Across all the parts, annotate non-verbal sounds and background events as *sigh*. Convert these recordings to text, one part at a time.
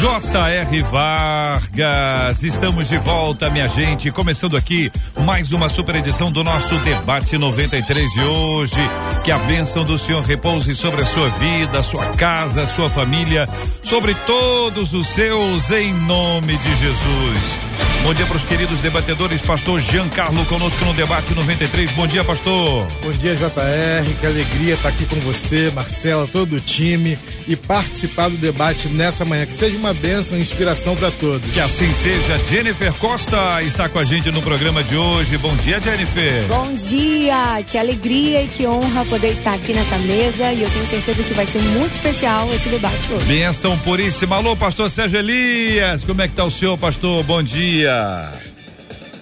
J.R. Vargas, estamos de volta, minha gente. Começando aqui mais uma super edição do nosso Debate 93 de hoje. Que a bênção do Senhor repouse sobre a sua vida, a sua casa, a sua família, sobre todos os seus, em nome de Jesus. Bom dia para os queridos debatedores, pastor Giancarlo conosco no debate 93. Bom dia, pastor. Bom dia, JR. Que alegria estar aqui com você, Marcela, todo o time e participar do debate nessa manhã. Que seja uma bênção e inspiração para todos. Que assim seja. Jennifer Costa está com a gente no programa de hoje. Bom dia, Jennifer. Bom dia. Que alegria e que honra poder estar aqui nessa mesa e eu tenho certeza que vai ser muito especial esse debate hoje. Benção puríssima. Alô, pastor Sérgio Elias. Como é que tá o senhor, pastor? Bom dia.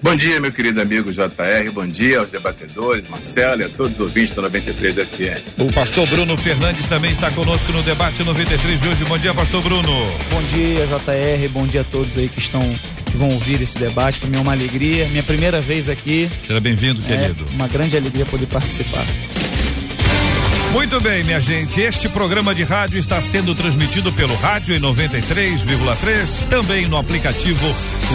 Bom dia, meu querido amigo JR, bom dia aos debatedores, Marcelo e a todos os ouvintes da 93 FM. O pastor Bruno Fernandes também está conosco no debate 93 de hoje. Bom dia, pastor Bruno. Bom dia, JR, bom dia a todos aí que estão que vão ouvir esse debate. Para mim é uma alegria, minha primeira vez aqui. Seja bem-vindo, querido. É uma grande alegria poder participar. Muito bem, minha gente. Este programa de rádio está sendo transmitido pelo rádio em 93,3, também no aplicativo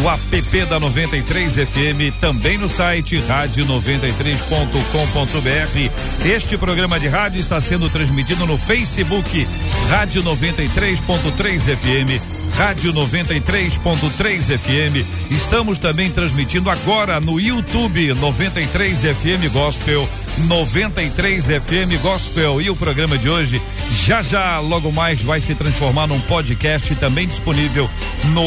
o app da 93 FM, também no site rádio93.com.br. Este programa de rádio está sendo transmitido no Facebook Rádio 93.3 FM Rádio 93.3 FM. Estamos também transmitindo agora no YouTube 93 FM Gospel, 93 FM Gospel. E o programa de hoje, já já, logo mais, vai se transformar num podcast também disponível no,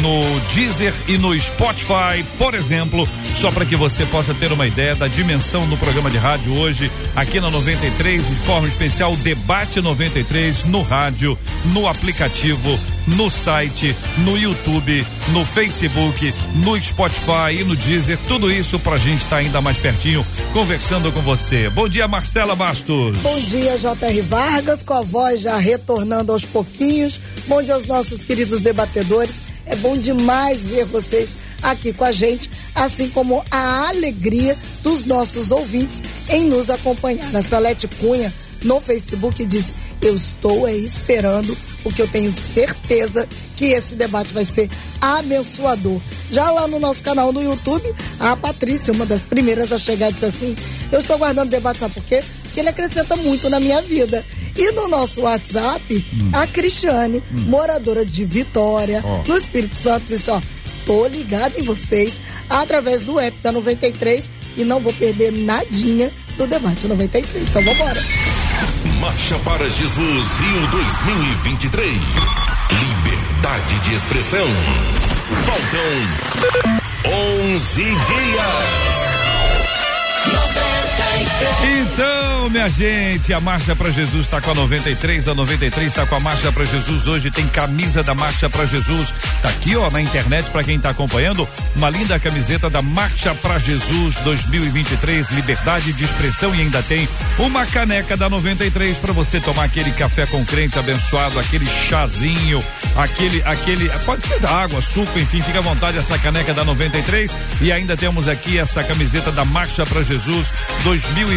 no Deezer e no Spotify, por exemplo, só para que você possa ter uma ideia da dimensão do programa de rádio hoje, aqui na 93, de forma especial, Debate 93, no rádio, no aplicativo no site, no YouTube, no Facebook, no Spotify e no Deezer. Tudo isso pra gente estar tá ainda mais pertinho, conversando com você. Bom dia, Marcela Bastos. Bom dia, J.R. Vargas, com a voz já retornando aos pouquinhos. Bom dia aos nossos queridos debatedores. É bom demais ver vocês aqui com a gente, assim como a alegria dos nossos ouvintes em nos acompanhar. A Salete Cunha no Facebook diz: Eu estou é, esperando porque eu tenho certeza que esse debate vai ser abençoador. Já lá no nosso canal no YouTube, a Patrícia, uma das primeiras a chegar, disse assim: Eu estou guardando o debate, sabe por quê? Porque ele acrescenta muito na minha vida. E no nosso WhatsApp, hum. a Cristiane, hum. moradora de Vitória, oh. no Espírito Santo, disse: Ó, tô ligado em vocês através do app da 93 e não vou perder nadinha do debate 93. Então vamos embora. Marcha para Jesus Rio 2023. Liberdade de expressão. Faltam 11 dias. Então, minha gente, a Marcha para Jesus está com a 93, a 93 está com a Marcha para Jesus. Hoje tem camisa da Marcha para Jesus. Tá aqui, ó, na internet para quem está acompanhando, uma linda camiseta da Marcha para Jesus 2023, liberdade de expressão e ainda tem uma caneca da 93 para você tomar aquele café com crente abençoado, aquele chazinho, aquele aquele, pode ser da água, suco, enfim, fica à vontade essa caneca da 93 e ainda temos aqui essa camiseta da Marcha para Jesus 2023,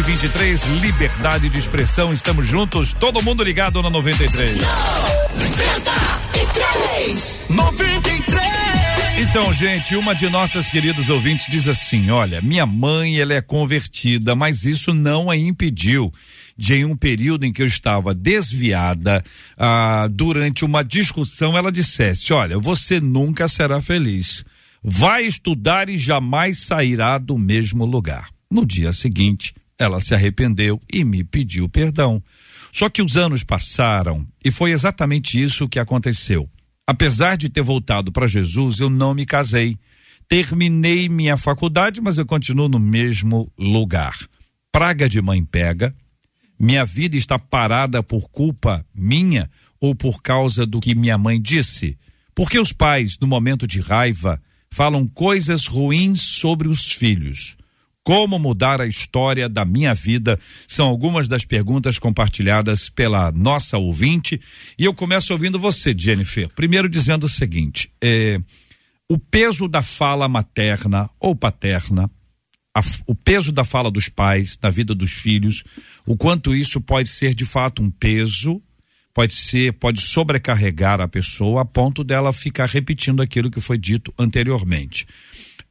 liberdade de expressão. Estamos juntos, todo mundo ligado na 93. 93! 93! Então, gente, uma de nossas queridas ouvintes diz assim: olha, minha mãe ela é convertida, mas isso não a impediu de em um período em que eu estava desviada, ah, durante uma discussão, ela dissesse: olha, você nunca será feliz. Vai estudar e jamais sairá do mesmo lugar. No dia seguinte, ela se arrependeu e me pediu perdão. Só que os anos passaram e foi exatamente isso que aconteceu. Apesar de ter voltado para Jesus, eu não me casei. Terminei minha faculdade, mas eu continuo no mesmo lugar. Praga de mãe pega. Minha vida está parada por culpa minha ou por causa do que minha mãe disse? Porque os pais, no momento de raiva, falam coisas ruins sobre os filhos. Como mudar a história da minha vida? São algumas das perguntas compartilhadas pela nossa ouvinte. E eu começo ouvindo você, Jennifer. Primeiro dizendo o seguinte: é, o peso da fala materna ou paterna, a, o peso da fala dos pais na vida dos filhos, o quanto isso pode ser de fato um peso, pode ser, pode sobrecarregar a pessoa a ponto dela ficar repetindo aquilo que foi dito anteriormente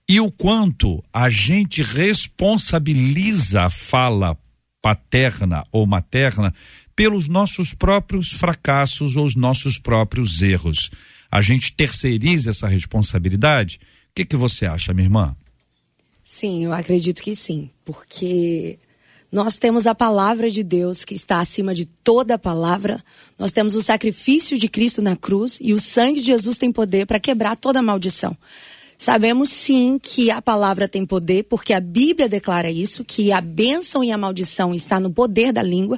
e o quanto a gente responsabiliza a fala paterna ou materna pelos nossos próprios fracassos ou os nossos próprios erros. A gente terceiriza essa responsabilidade? O que, que você acha, minha irmã? Sim, eu acredito que sim, porque nós temos a palavra de Deus que está acima de toda palavra. Nós temos o sacrifício de Cristo na cruz e o sangue de Jesus tem poder para quebrar toda maldição. Sabemos sim que a palavra tem poder, porque a Bíblia declara isso, que a bênção e a maldição está no poder da língua,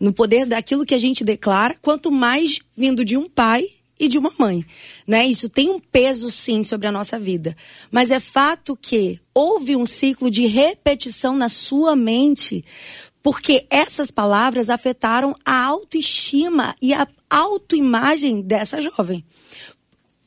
no poder daquilo que a gente declara, quanto mais vindo de um pai e de uma mãe, né? Isso tem um peso sim sobre a nossa vida, mas é fato que houve um ciclo de repetição na sua mente, porque essas palavras afetaram a autoestima e a autoimagem dessa jovem.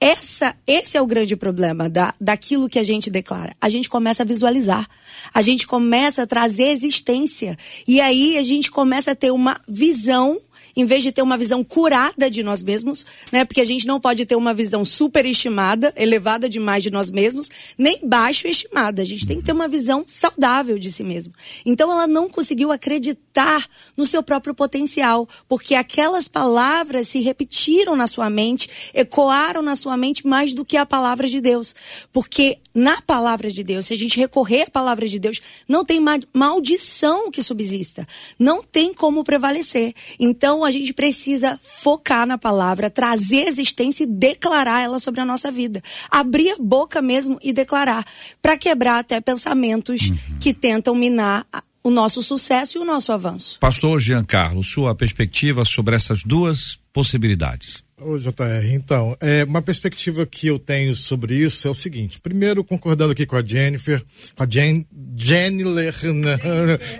Essa, esse é o grande problema da, daquilo que a gente declara. A gente começa a visualizar, a gente começa a trazer existência. E aí a gente começa a ter uma visão em vez de ter uma visão curada de nós mesmos, né? Porque a gente não pode ter uma visão superestimada, elevada demais de nós mesmos, nem baixo estimada. A gente tem que ter uma visão saudável de si mesmo. Então ela não conseguiu acreditar no seu próprio potencial, porque aquelas palavras se repetiram na sua mente, ecoaram na sua mente mais do que a palavra de Deus. Porque na palavra de Deus, se a gente recorrer à palavra de Deus, não tem maldição que subsista. Não tem como prevalecer. Então a gente precisa focar na palavra, trazer existência e declarar ela sobre a nossa vida. Abrir a boca mesmo e declarar. Para quebrar até pensamentos uhum. que tentam minar o nosso sucesso e o nosso avanço. Pastor Giancarlo, sua perspectiva sobre essas duas possibilidades. Ô, JR, então, é, uma perspectiva que eu tenho sobre isso é o seguinte. Primeiro, concordando aqui com a Jennifer, com a Jen, Jenny Lerner. *laughs*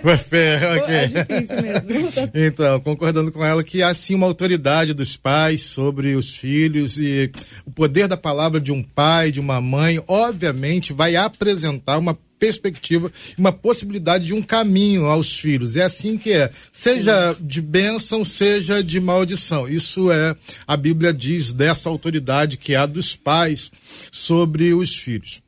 É difícil mesmo. *laughs* então, concordando com ela que há sim uma autoridade dos pais sobre os filhos e o poder da palavra de um pai, de uma mãe, obviamente vai apresentar uma perspectiva, uma possibilidade de um caminho aos filhos. É assim que é. Seja Sim. de bênção, seja de maldição. Isso é, a Bíblia diz dessa autoridade que há dos pais sobre os filhos.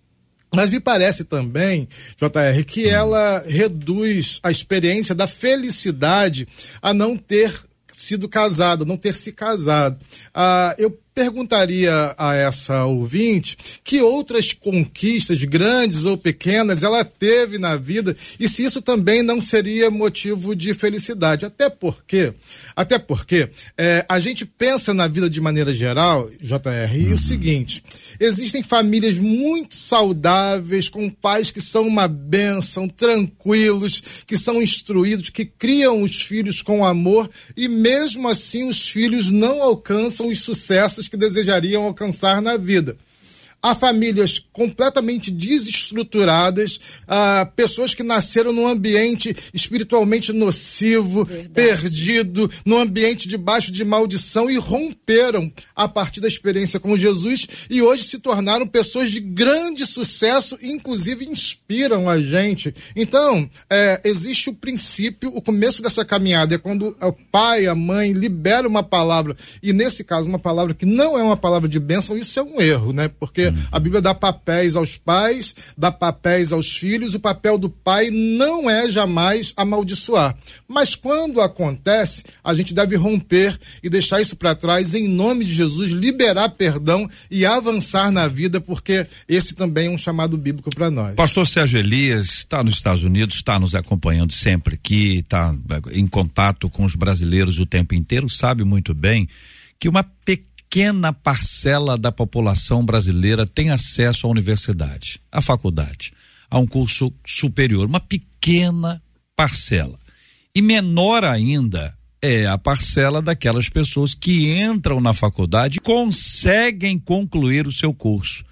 Mas me parece também, JR, que ela reduz a experiência da felicidade a não ter sido casado, não ter se casado. Ah, eu perguntaria a essa ouvinte que outras conquistas, grandes ou pequenas, ela teve na vida e se isso também não seria motivo de felicidade. Até porque, até porque é, a gente pensa na vida de maneira geral, JR, e o seguinte: existem famílias muito saudáveis, com pais que são uma bênção, tranquilos, que são instruídos, que criam os filhos com amor e mesmo assim os filhos não alcançam os sucessos que desejariam alcançar na vida. Há famílias completamente desestruturadas, há pessoas que nasceram num ambiente espiritualmente nocivo, Verdade. perdido, num ambiente debaixo de maldição e romperam a partir da experiência com Jesus e hoje se tornaram pessoas de grande sucesso, inclusive inspiram a gente. Então, é, existe o princípio, o começo dessa caminhada é quando o pai, a mãe libera uma palavra, e nesse caso, uma palavra que não é uma palavra de bênção, isso é um erro, né? Porque a Bíblia dá papéis aos pais, dá papéis aos filhos. O papel do pai não é jamais amaldiçoar. Mas quando acontece, a gente deve romper e deixar isso para trás em nome de Jesus, liberar perdão e avançar na vida, porque esse também é um chamado bíblico para nós. Pastor Sérgio Elias está nos Estados Unidos, está nos acompanhando sempre aqui, está em contato com os brasileiros o tempo inteiro, sabe muito bem que uma pequena pequena parcela da população brasileira tem acesso à universidade, à faculdade, a um curso superior, uma pequena parcela. E menor ainda é a parcela daquelas pessoas que entram na faculdade e conseguem concluir o seu curso.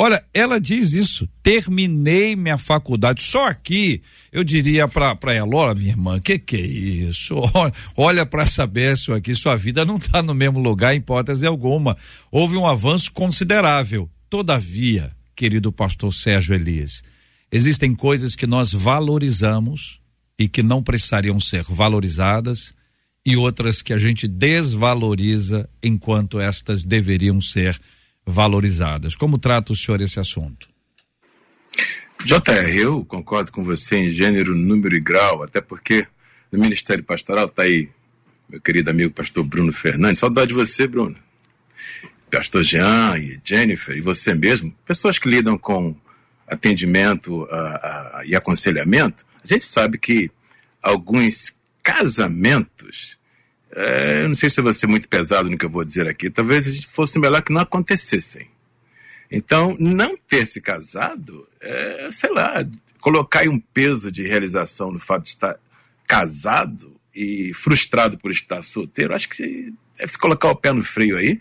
Olha, ela diz isso. Terminei minha faculdade. Só aqui eu diria para ela: olha, minha irmã, que que é isso? *laughs* Olha, para essa bênção aqui. Sua vida não está no mesmo lugar, em hipótese alguma. Houve um avanço considerável. Todavia, querido pastor Sérgio Elias, existem coisas que nós valorizamos e que não precisariam ser valorizadas e outras que a gente desvaloriza enquanto estas deveriam ser valorizadas valorizadas. Como trata o senhor esse assunto? JR, eu concordo com você em gênero, número e grau, até porque no Ministério Pastoral está aí meu querido amigo pastor Bruno Fernandes. Saudade de você, Bruno. Pastor Jean e Jennifer, e você mesmo, pessoas que lidam com atendimento a, a, e aconselhamento, a gente sabe que alguns casamentos é, eu não sei se eu vou ser muito pesado no que eu vou dizer aqui, talvez a gente fosse melhor que não acontecessem. Então, não ter se casado, é, sei lá, colocar um peso de realização no fato de estar casado e frustrado por estar solteiro, acho que deve se colocar o pé no freio aí,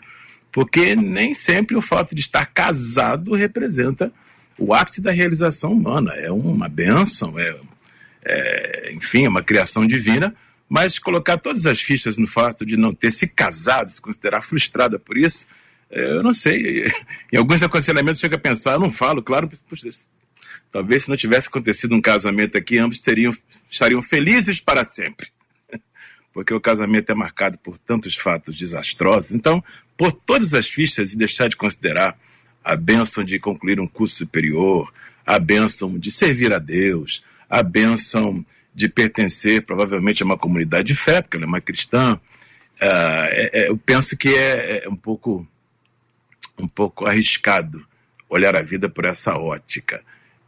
porque nem sempre o fato de estar casado representa o ápice da realização humana. É uma benção, é, é enfim, é uma criação divina, mas colocar todas as fichas no fato de não ter se casado, se considerar frustrada por isso, é, eu não sei. *laughs* Em alguns aconselhamentos chega a pensar, eu não falo, claro, puxa, talvez se não tivesse acontecido um casamento aqui, ambos teriam, estariam felizes para sempre. *laughs* Porque o casamento é marcado por tantos fatos desastrosos. Então, por todas as fichas e deixar de considerar a bênção de concluir um curso superior, a bênção de servir a Deus, a bênção de pertencer provavelmente a uma comunidade de fé, porque ela é uma cristã. Uh, é, é, eu penso que é, é, um pouco um pouco arriscado olhar a vida por essa ótica.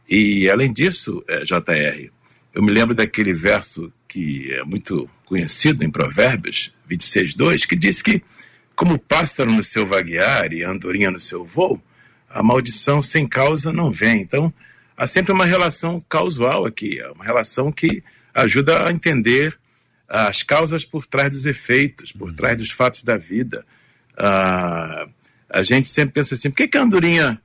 E além disso, é, JR, eu me lembro daquele verso que é muito conhecido em Provérbios 26, 2, que diz que, como pássaro no seu vaguear e andorinha no seu voo, a maldição sem causa não vem. Então, há sempre uma relação causal aqui, uma relação que ajuda a entender as causas por trás dos efeitos, por trás dos fatos da vida. Ah, a gente sempre pensa assim: por que, que a andorinha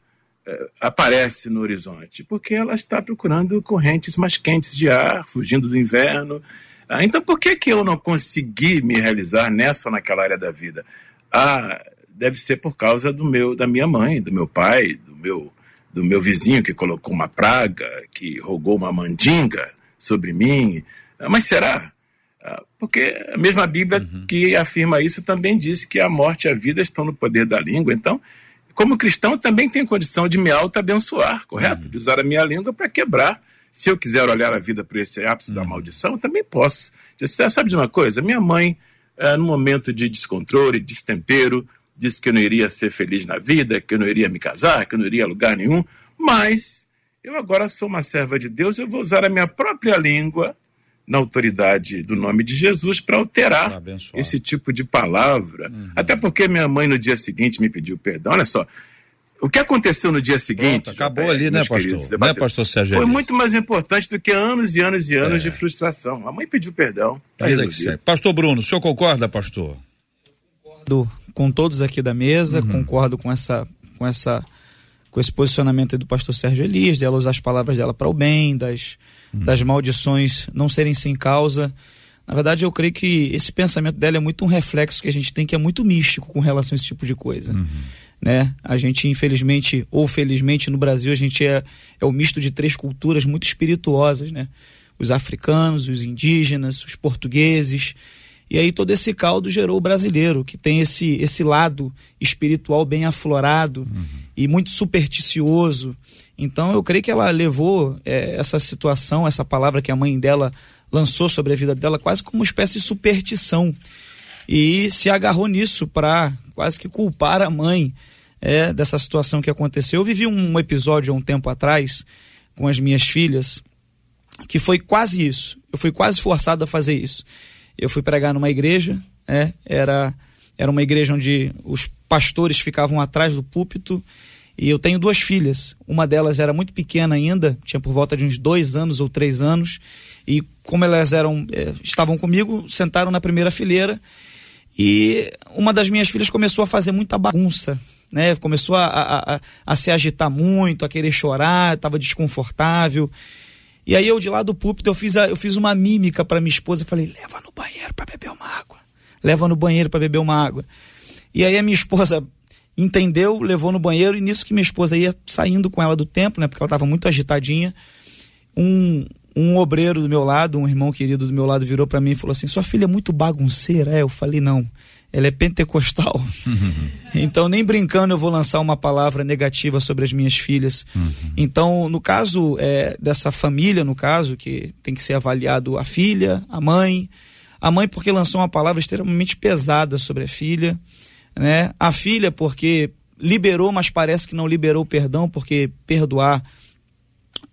eh, aparece no horizonte? Porque ela está procurando correntes mais quentes de ar, fugindo do inverno. Ah, então, por que, que eu não consegui me realizar nessa ou naquela área da vida? Ah, deve ser por causa do meu, da minha mãe, do meu pai, do meu, do meu vizinho que colocou uma praga, que rogou uma mandinga sobre mim. Ah, mas será? Ah, porque a mesma Bíblia uhum. que afirma isso também diz que a morte e a vida estão no poder da língua. Então, como cristão, também tenho condição de me auto-abençoar, correto? Uhum. De usar a minha língua para quebrar. Se eu quiser olhar a vida por esse ápice uhum. da maldição, também posso. Você sabe de uma coisa? Minha mãe, eh, no momento de descontrole, destempero, disse que eu não iria ser feliz na vida, que eu não iria me casar, que eu não iria a lugar nenhum, mas eu agora sou uma serva de Deus, eu vou usar a minha própria língua, na autoridade do nome de Jesus, para alterar esse tipo de palavra. Uhum. Até porque minha mãe no dia seguinte me pediu perdão. Olha só, o que aconteceu no dia seguinte. Pronto, acabou ali, né, pastor? Né, pastor Sérgio? Foi muito mais importante do que anos e anos e anos é. de frustração. A mãe pediu perdão. Tá pastor Bruno, o senhor concorda, pastor? Concordo com todos aqui da mesa, uhum. concordo com essa, com essa com esse posicionamento do pastor Sérgio Elias, dela usar as palavras dela para o bem, das, uhum. das maldições não serem sem causa. Na verdade, eu creio que esse pensamento dela é muito um reflexo que a gente tem que é muito místico com relação a esse tipo de coisa. Uhum. Né? A gente, infelizmente, ou felizmente, no Brasil, a gente é, é o misto de três culturas muito espirituosas, né? Os africanos, os indígenas, os portugueses. E aí todo esse caldo gerou o brasileiro, que tem esse, esse lado espiritual bem aflorado. Uhum e muito supersticioso. Então eu creio que ela levou é, essa situação, essa palavra que a mãe dela lançou sobre a vida dela, quase como uma espécie de superstição. E se agarrou nisso para quase que culpar a mãe é, dessa situação que aconteceu. Eu vivi um episódio há um tempo atrás com as minhas filhas que foi quase isso. Eu fui quase forçado a fazer isso. Eu fui pregar numa igreja, é, era, era uma igreja onde os pastores ficavam atrás do púlpito E eu tenho duas filhas. Uma delas era muito pequena ainda, tinha por volta de uns dois anos ou três anos. E como elas eram, eh, estavam comigo, sentaram na primeira fileira. E uma das minhas filhas começou a fazer muita bagunça, né? Começou a, a, a, a se agitar muito, a querer chorar, estava desconfortável. E aí eu de lá do púlpito eu fiz, a, eu fiz uma mímica para minha esposa, e falei: "Leva no banheiro para beber uma água. Leva no banheiro para beber uma água". E aí a minha esposa entendeu, levou no banheiro, e nisso que minha esposa ia saindo com ela do templo, né? Porque ela estava muito agitadinha. Um, um obreiro do meu lado, um irmão querido do meu lado, virou para mim e falou assim: Sua filha é muito bagunceira? É, eu falei: Não, ela é pentecostal. *laughs* então, nem brincando, eu vou lançar uma palavra negativa sobre as minhas filhas. Então, no caso é, dessa família, no caso, que tem que ser avaliado a filha, a mãe. A mãe, porque lançou uma palavra extremamente pesada sobre a filha né? A filha porque liberou, mas parece que não liberou o perdão, porque perdoar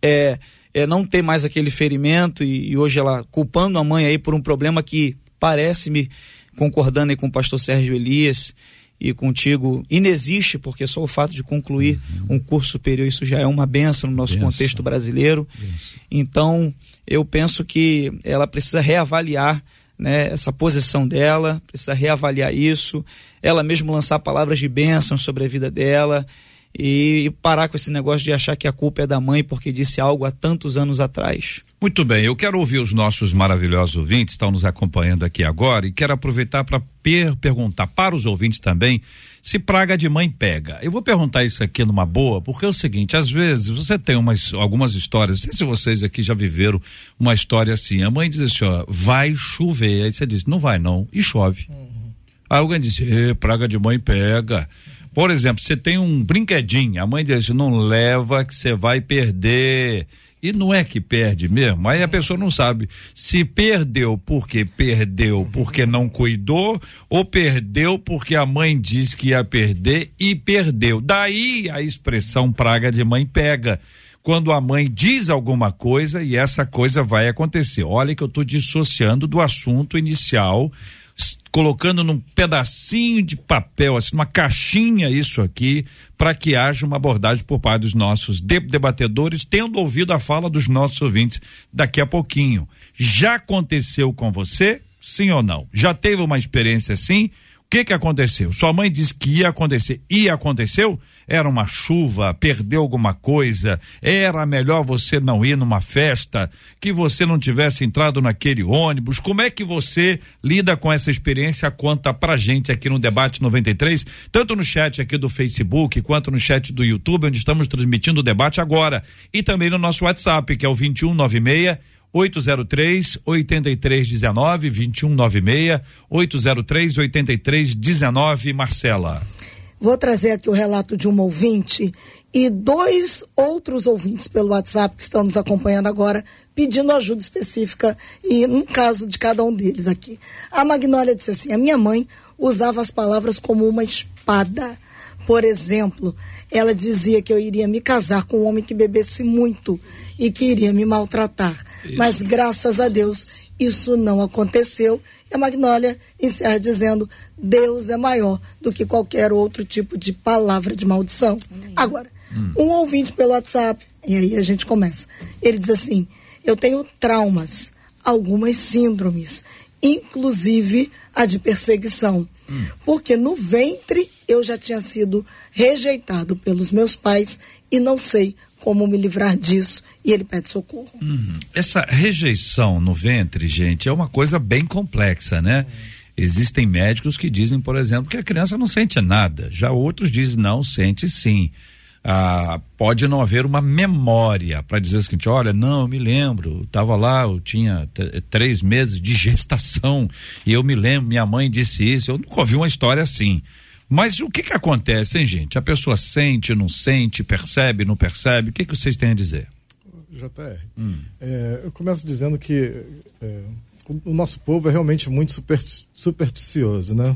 é, é não ter mais aquele ferimento e, e, hoje ela culpando a mãe aí por um problema que parece-me concordando aí com o pastor Sérgio Elias e contigo inexiste, porque só o fato de concluir uhum. um curso superior, isso já é uma benção no nosso benção. contexto brasileiro. Benção. Então, eu penso que ela precisa reavaliar né, essa posição dela, precisa reavaliar isso ela mesmo lançar palavras de bênção sobre a vida dela e, parar com esse negócio de achar que a culpa é da mãe porque disse algo há tantos anos atrás. Muito bem, eu quero ouvir os nossos maravilhosos ouvintes, estão nos acompanhando aqui agora, e quero aproveitar para per perguntar para os ouvintes também se praga de mãe pega. Eu vou perguntar isso aqui numa boa, porque é o seguinte, às vezes você tem umas, algumas histórias, não sei se vocês aqui já viveram uma história assim, a mãe diz assim, ó, vai chover, aí você diz, não vai não, e chove. Hum. Aí alguém disse, praga de mãe pega. Por exemplo, você tem um brinquedinho, a mãe diz, não leva que você vai perder. E não é que perde mesmo. Aí a pessoa não sabe se perdeu porque perdeu porque não cuidou ou perdeu porque a mãe disse que ia perder e perdeu. Daí a expressão praga de mãe pega. Quando a mãe diz alguma coisa e essa coisa vai acontecer. Olha que eu estou dissociando do assunto inicial colocando num pedacinho de papel, assim, uma caixinha isso aqui, para que haja uma abordagem por parte dos nossos debatedores, tendo ouvido a fala dos nossos ouvintes daqui a pouquinho. Já aconteceu com você? Sim ou não? Já teve uma experiência assim? Que que aconteceu? Sua mãe disse que ia acontecer e aconteceu? era uma chuva, perdeu alguma coisa, era melhor você não ir numa festa, que você não tivesse entrado naquele ônibus. Como é que você lida com essa experiência? Conta pra gente aqui no Debate 93, tanto no chat aqui do Facebook, quanto no chat do YouTube, onde estamos transmitindo o debate agora, e também no nosso WhatsApp, que é o 2196 803 8319 2196 803 8319 Marcela. Vou trazer aqui o relato de uma ouvinte e dois outros ouvintes pelo WhatsApp que estão nos acompanhando agora, pedindo ajuda específica e no caso de cada um deles aqui. A Magnólia disse assim: a minha mãe usava as palavras como uma espada. Por exemplo, ela dizia que eu iria me casar com um homem que bebesse muito e que iria me maltratar. Isso. Mas graças a Deus isso não aconteceu e a Magnólia encerra dizendo: Deus é maior do que qualquer outro tipo de palavra de maldição. Amém. Agora, hum. um ouvinte pelo WhatsApp, e aí a gente começa. Ele diz assim: Eu tenho traumas, algumas síndromes, inclusive a de perseguição. Hum. Porque no ventre eu já tinha sido rejeitado pelos meus pais e não sei como me livrar disso e ele pede socorro. Uhum. Essa rejeição no ventre, gente, é uma coisa bem complexa, né? Existem médicos que dizem, por exemplo, que a criança não sente nada. Já outros dizem não, sente sim. Ah, pode não haver uma memória para dizer o seguinte: olha, não, eu me lembro, estava lá, eu tinha três meses de gestação e eu me lembro, minha mãe disse isso. Eu nunca ouvi uma história assim. Mas o que que acontece, hein, gente? A pessoa sente, não sente, percebe, não percebe? O que que vocês têm a dizer? JR, hum. é, eu começo dizendo que é, o nosso povo é realmente muito supersticioso, né?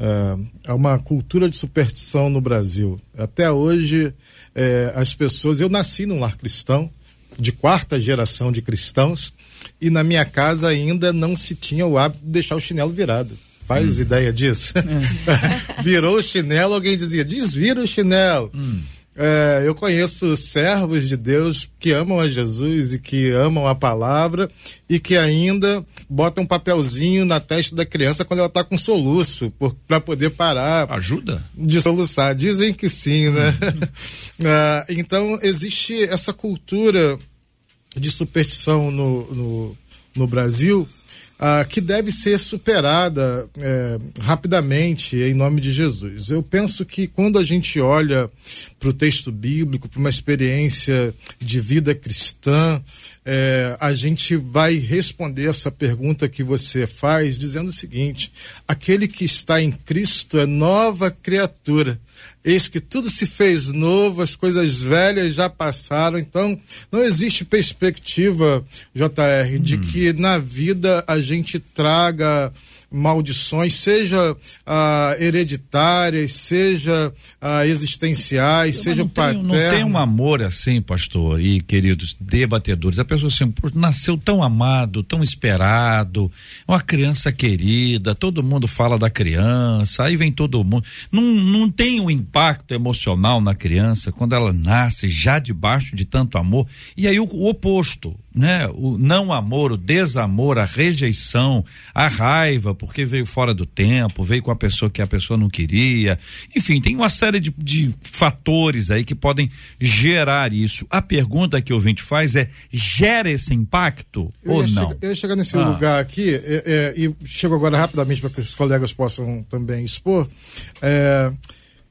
É, há uma cultura de superstição no Brasil. Até hoje, é, as pessoas. Eu nasci num lar cristão, de quarta geração de cristãos, e na minha casa ainda não se tinha o hábito de deixar o chinelo virado. Faz hum. ideia disso? É. *laughs* Virou o chinelo, alguém dizia, desvira o chinelo. Hum. É, eu conheço servos de Deus que amam a Jesus e que amam a palavra e que ainda botam um papelzinho na testa da criança quando ela está com soluço, para poder parar. Ajuda? De soluçar. Dizem que sim, né? *laughs* ah, então, existe essa cultura de superstição no, no, no Brasil ah, que deve ser superada é, rapidamente em nome de Jesus. Eu penso que quando a gente olha para o texto bíblico, para uma experiência de vida cristã, é, a gente vai responder essa pergunta que você faz dizendo o seguinte: aquele que está em Cristo é nova criatura. Eis que tudo se fez novo, as coisas velhas já passaram. Então, não existe perspectiva, JR, de hum. que na vida a gente traga maldições, seja ah, hereditárias, seja ah, existenciais, seja paternas. Não tem um amor assim, pastor e queridos debatedores. A pessoa assim, nasceu tão amado, tão esperado, uma criança querida, todo mundo fala da criança, aí vem todo mundo. Não, não tem um impacto emocional na criança quando ela nasce já debaixo de tanto amor. E aí o, o oposto, né? O não amor, o desamor, a rejeição, a raiva, porque veio fora do tempo, veio com a pessoa que a pessoa não queria. Enfim, tem uma série de, de fatores aí que podem gerar isso. A pergunta que o ouvinte faz é: gera esse impacto eu ou não? Chegar, eu ia chegar nesse ah. lugar aqui é, é, e chego agora rapidamente para que os colegas possam também expor. É,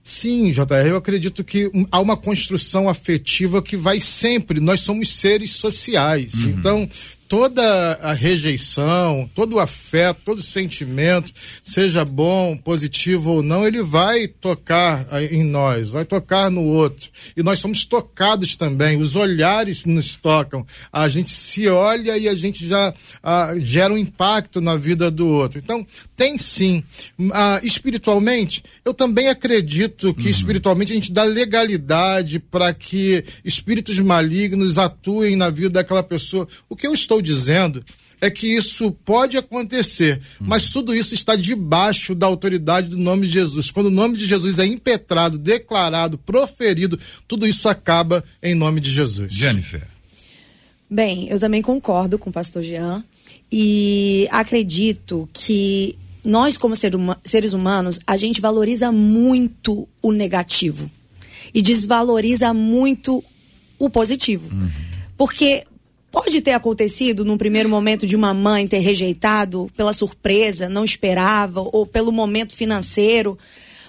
Sim, JR, eu acredito que há uma construção afetiva que vai sempre. Nós somos seres sociais. Uhum. Então, toda a rejeição, todo o afeto, todo o sentimento, seja bom, positivo ou não, ele vai tocar em nós, vai tocar no outro. E nós somos tocados também, os olhares nos tocam. A gente se olha e a gente já ah, gera um impacto na vida do outro. Então, tem sim. Ah, espiritualmente, eu também acredito que uhum. espiritualmente a gente dá legalidade para que espíritos malignos atuem na vida daquela pessoa. O que eu estou estou dizendo é que isso pode acontecer, mas tudo isso está debaixo da autoridade do nome de Jesus. Quando o nome de Jesus é impetrado, declarado, proferido, tudo isso acaba em nome de Jesus. Jennifer. Bem, eu também concordo com o pastor Jean e acredito que nós, como seres humanos, a gente valoriza muito o negativo e desvaloriza muito o positivo. Uhum. Porque Pode ter acontecido num primeiro momento de uma mãe ter rejeitado pela surpresa, não esperava, ou pelo momento financeiro.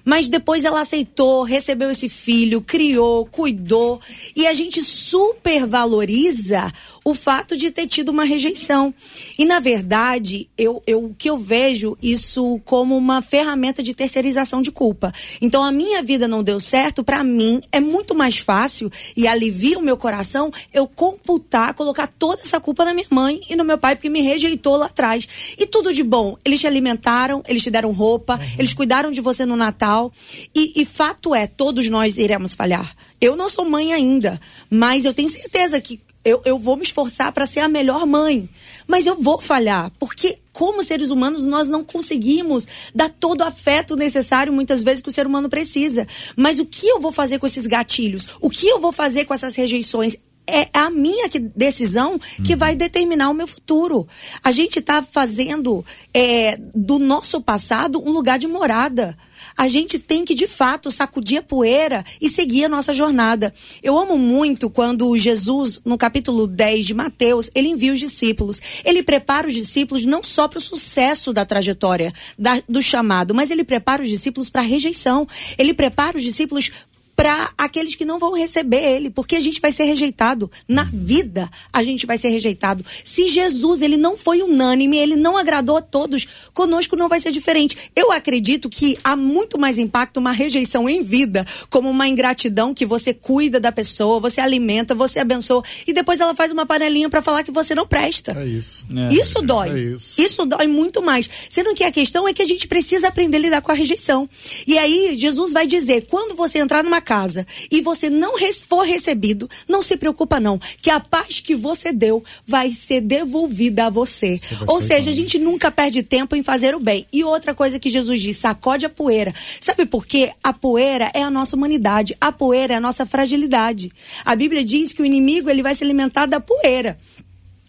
Mas depois ela aceitou, recebeu esse filho, criou, cuidou. E a gente supervaloriza o fato de ter tido uma rejeição. E, na verdade, eu, eu, que eu vejo isso como uma ferramenta de terceirização de culpa. Então, a minha vida não deu certo, para mim é muito mais fácil e alivia o meu coração eu computar, colocar toda essa culpa na minha mãe e no meu pai, porque me rejeitou lá atrás. E tudo de bom. Eles te alimentaram, eles te deram roupa, uhum. eles cuidaram de você no Natal. E, e fato é, todos nós iremos falhar. Eu não sou mãe ainda, mas eu tenho certeza que eu, eu vou me esforçar para ser a melhor mãe. Mas eu vou falhar, porque como seres humanos nós não conseguimos dar todo o afeto necessário muitas vezes que o ser humano precisa. Mas o que eu vou fazer com esses gatilhos? O que eu vou fazer com essas rejeições? é a minha decisão que uhum. vai determinar o meu futuro. A gente está fazendo é, do nosso passado um lugar de morada a gente tem que, de fato, sacudir a poeira e seguir a nossa jornada. Eu amo muito quando Jesus, no capítulo 10 de Mateus, ele envia os discípulos. Ele prepara os discípulos não só para o sucesso da trajetória da, do chamado, mas ele prepara os discípulos para a rejeição. Ele prepara os discípulos para aqueles que não vão receber ele, porque a gente vai ser rejeitado. Na vida, a gente vai ser rejeitado. Se Jesus, ele não foi unânime, ele não agradou a todos, conosco não vai ser diferente. Eu acredito que há muito mais impacto uma rejeição em vida, como uma ingratidão que você cuida da pessoa, você alimenta, você abençoa, e depois ela faz uma panelinha para falar que você não presta. É isso. É. Isso dói. É isso. isso dói muito mais. Sendo que a questão é que a gente precisa aprender a lidar com a rejeição. E aí, Jesus vai dizer: quando você entrar numa casa e você não for recebido, não se preocupa não, que a paz que você deu vai ser devolvida a você. Ou seja, a gente nunca perde tempo em fazer o bem. E outra coisa que Jesus diz, sacode a poeira. Sabe por quê? A poeira é a nossa humanidade, a poeira é a nossa fragilidade. A Bíblia diz que o inimigo ele vai se alimentar da poeira